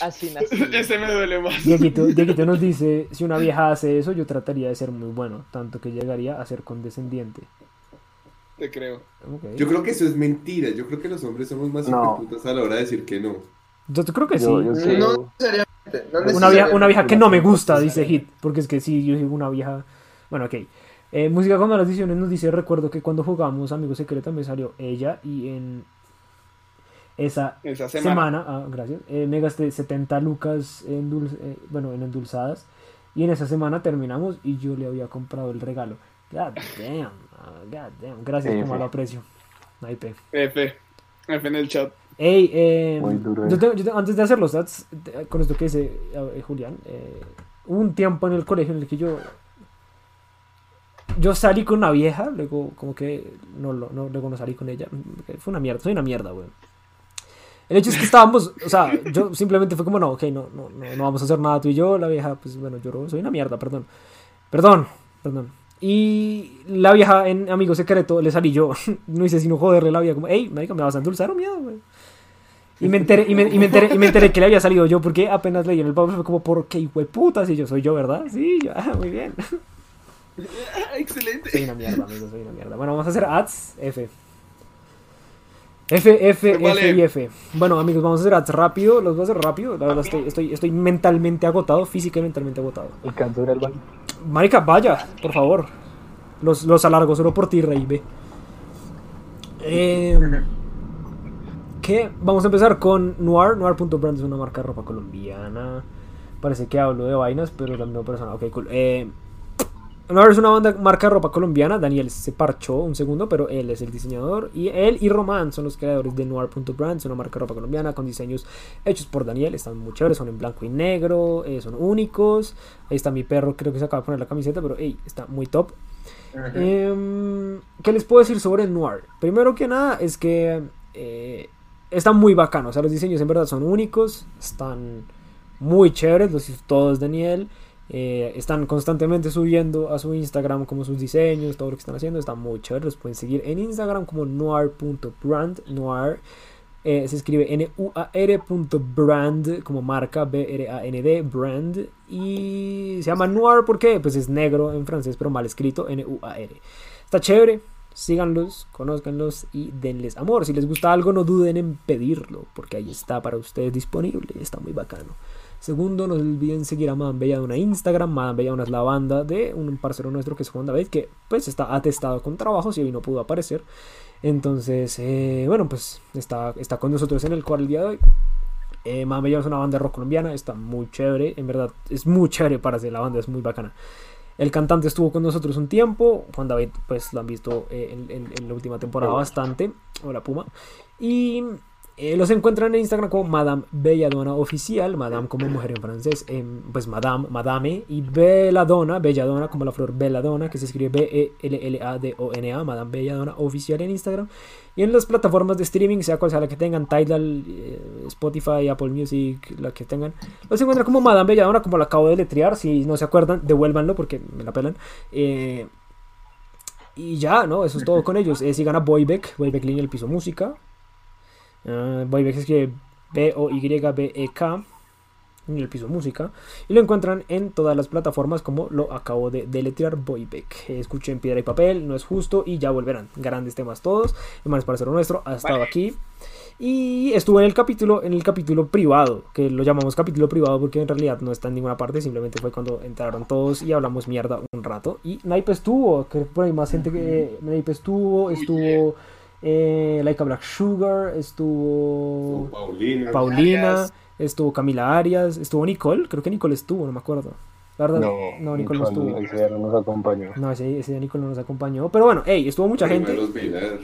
Así. Ese me duele más. Dieguito, Dieguito nos dice, si una vieja hace eso, yo trataría de ser muy bueno, tanto que llegaría a ser condescendiente. Te creo. Ok. Yo creo que eso es mentira. Yo creo que los hombres somos más No. a la hora de decir que no. Yo creo que sí. Yo, yo sí. No necesariamente. no Una vieja, necesariamente. una vieja que no me gusta, dice Hit, porque es que sí, yo digo una vieja... Bueno, ok. Eh, música con malas decisiones nos dice, recuerdo que cuando jugamos Amigos Secretos me salió ella y en esa Esa semana, semana. ah, gracias, eh, me gasté 70 lucas en, dul- eh, bueno, en endulzadas y en esa semana terminamos y yo le había comprado el regalo. God damn, ah, god damn. Gracias, como lo aprecio. Naipe. F. F en el chat. Ey, eh, Muy duro, yo eh. tengo- yo tengo- antes de hacer los stats, con esto que dice eh, Julián, eh, hubo un tiempo en el colegio en el que yo yo salí con una vieja, luego como que no, lo- no luego no salí con ella, fue una mierda, soy una mierda, güey. El hecho es que estábamos, o sea, yo simplemente fue como, no, ok, no, no, no, no vamos a hacer nada tú y yo, la vieja, pues bueno, lloró, soy una mierda, perdón. Perdón, perdón. Y la vieja en Amigo Secreto le salí yo, no hice sino joderle la vida, como, hey, marica, me vas a endulzar o miedo, güey. Y me enteré, y me, y me enteré, y me enteré que le había salido yo, porque apenas leí en el papel fue como, ¿por qué, hijo de puta? Si yo soy yo, ¿verdad? Sí, yo, ah, muy bien. Excelente. Soy una mierda, amigos, soy una mierda. Bueno, vamos a hacer ads F. F, F, F Vale. y F. Bueno, amigos, vamos a hacer ads rápido. Los voy a hacer rápido. La verdad, estoy, estoy, estoy mentalmente agotado, física y mentalmente agotado. El cáncer del baño. Marica, vaya, por favor. Los, los alargo solo por ti, Rey B. Eh, ¿Qué? Vamos a empezar con Noir. Noir.brand es una marca de ropa colombiana. Parece que hablo de vainas, pero es la misma persona. Ok, cool. Eh, Noir es una banda, marca de ropa colombiana. Daniel se parchó un segundo, pero él es el diseñador. Y él y Román son los creadores de Noir.brand. Es una marca de ropa colombiana con diseños hechos por Daniel. Están muy chéveres, son en blanco y negro, eh, son únicos. Ahí está mi perro, creo que se acaba de poner la camiseta, pero hey, está muy top. Em, ¿Qué les puedo decir sobre Noir? Primero que nada es que eh, está muy bacano. O sea, los diseños en verdad son únicos, están muy chéveres, los hizo todos Daniel. Eh, están constantemente subiendo a su Instagram como sus diseños, todo lo que están haciendo. Está muy chévere. Los pueden seguir en Instagram como noir.brand. Noir eh, se escribe N-U-A-R.brand como marca B-R-A-N-D, brand. Y se llama noir porque pues es negro en francés, pero mal escrito N-U-A-R. Está chévere. Síganlos, conózcanlos y denles amor. Si les gusta algo, no duden en pedirlo, porque ahí está para ustedes disponible. Está muy bacano. Segundo, no olviden seguir a Madame Belladona en Instagram. Madame Belladona es la banda de un parcero nuestro que es Juan David, que pues está atestado con trabajos y hoy no pudo aparecer. Entonces, eh, bueno, pues está, está con nosotros en el cual el día de hoy. Eh, Madame Belladona es una banda de rock colombiana, está muy chévere, en verdad es muy chévere para ser la banda, es muy bacana. El cantante estuvo con nosotros un tiempo. Juan David, pues lo han visto eh, en, en- en la última temporada bastante. Hola Puma. Y eh, los encuentran en Instagram como Madame Belladonna Oficial. Madame como mujer en francés. em, pues Madame, Madame. Y Belladonna, Belladonna como la flor Belladonna, que se escribe B-E-L-L-A-D-O-N-A. Madame Belladonna Oficial en Instagram. Y en las plataformas de streaming, sea cual sea la que tengan, Tidal, eh, Spotify, Apple Music, la que tengan, los encuentran como Madame Belladonna, como lo acabo de letrear. Si no se acuerdan, devuélvanlo porque me la pelan. Eh, y ya, ¿no? Eso es todo con ellos. Sigan a Boybeck, Boybeck Línea el Piso Música. Uh, Boybeck se escribe B-O-Y-B-E-K en el piso música y lo encuentran en todas las plataformas como lo acabo de deletrear Boybeck Eh, escuchen piedra y papel no es justo y ya volverán. Grandes temas todos hermanos para ser nuestro ha estado aquí. Y estuvo en el capítulo en el capítulo privado que lo llamamos capítulo privado porque en realidad no está en ninguna parte simplemente fue cuando entraron todos y hablamos mierda un rato. Y Naipe estuvo que por ahí más gente que Naipe estuvo estuvo eh, Laika Black Sugar estuvo Paulina. Paulina, Arias. estuvo Camila Arias, estuvo Nicole, creo que Nicole estuvo, no me acuerdo. La verdad, no, Nicole no estuvo. ese día no nos acompañó. No, ese, ese día Nicole no nos acompañó. Pero bueno, hey, estuvo mucha gente. Vilar.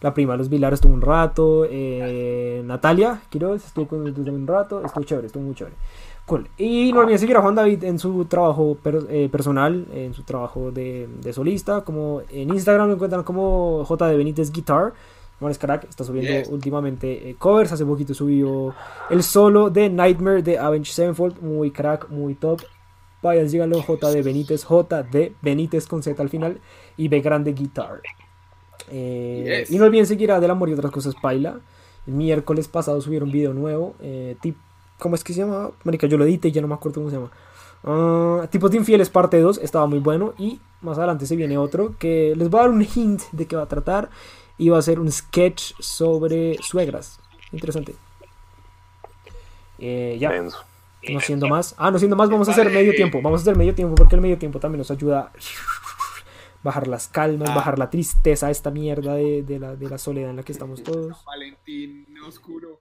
La prima de los Vilar estuvo un rato. eh, Natalia Quiroz estuvo con nosotros un rato. Estuvo chévere, estuvo muy chévere. Cool. Y no olviden seguir a Juan David en su trabajo per- eh, personal, en su trabajo de, de solista. Como en Instagram lo encuentran como J de Benítez Guitar. Juan es crack, está subiendo Yes. últimamente eh, covers. Hace poquito subió el solo de Nightmare de Avenged Sevenfold. Muy crack, muy top. Vayan, síganlo. J de Benítez, J de Benítez con Z al final. Y B grande Guitar. Eh, Yes. Y no olviden seguir a Del Amor y otras cosas Paila. El miércoles pasado subieron un video nuevo. eh, tip, ¿Cómo es que se llama? Marica, yo lo edité y ya no me acuerdo cómo se llama. Ah, Tipos de infieles parte 2 estaba muy bueno. Y más adelante se viene otro que les va a dar un hint de qué va a tratar. Y va a ser un sketch sobre suegras. Interesante. Eh, ya. No siendo más. Ah, no siendo más, vamos a hacer medio tiempo. Vamos a hacer medio tiempo porque el medio tiempo también nos ayuda a bajar las calmas, Ah. bajar la tristeza, esta mierda de, de la, de la soledad en la que estamos todos. Valentín Oscuro.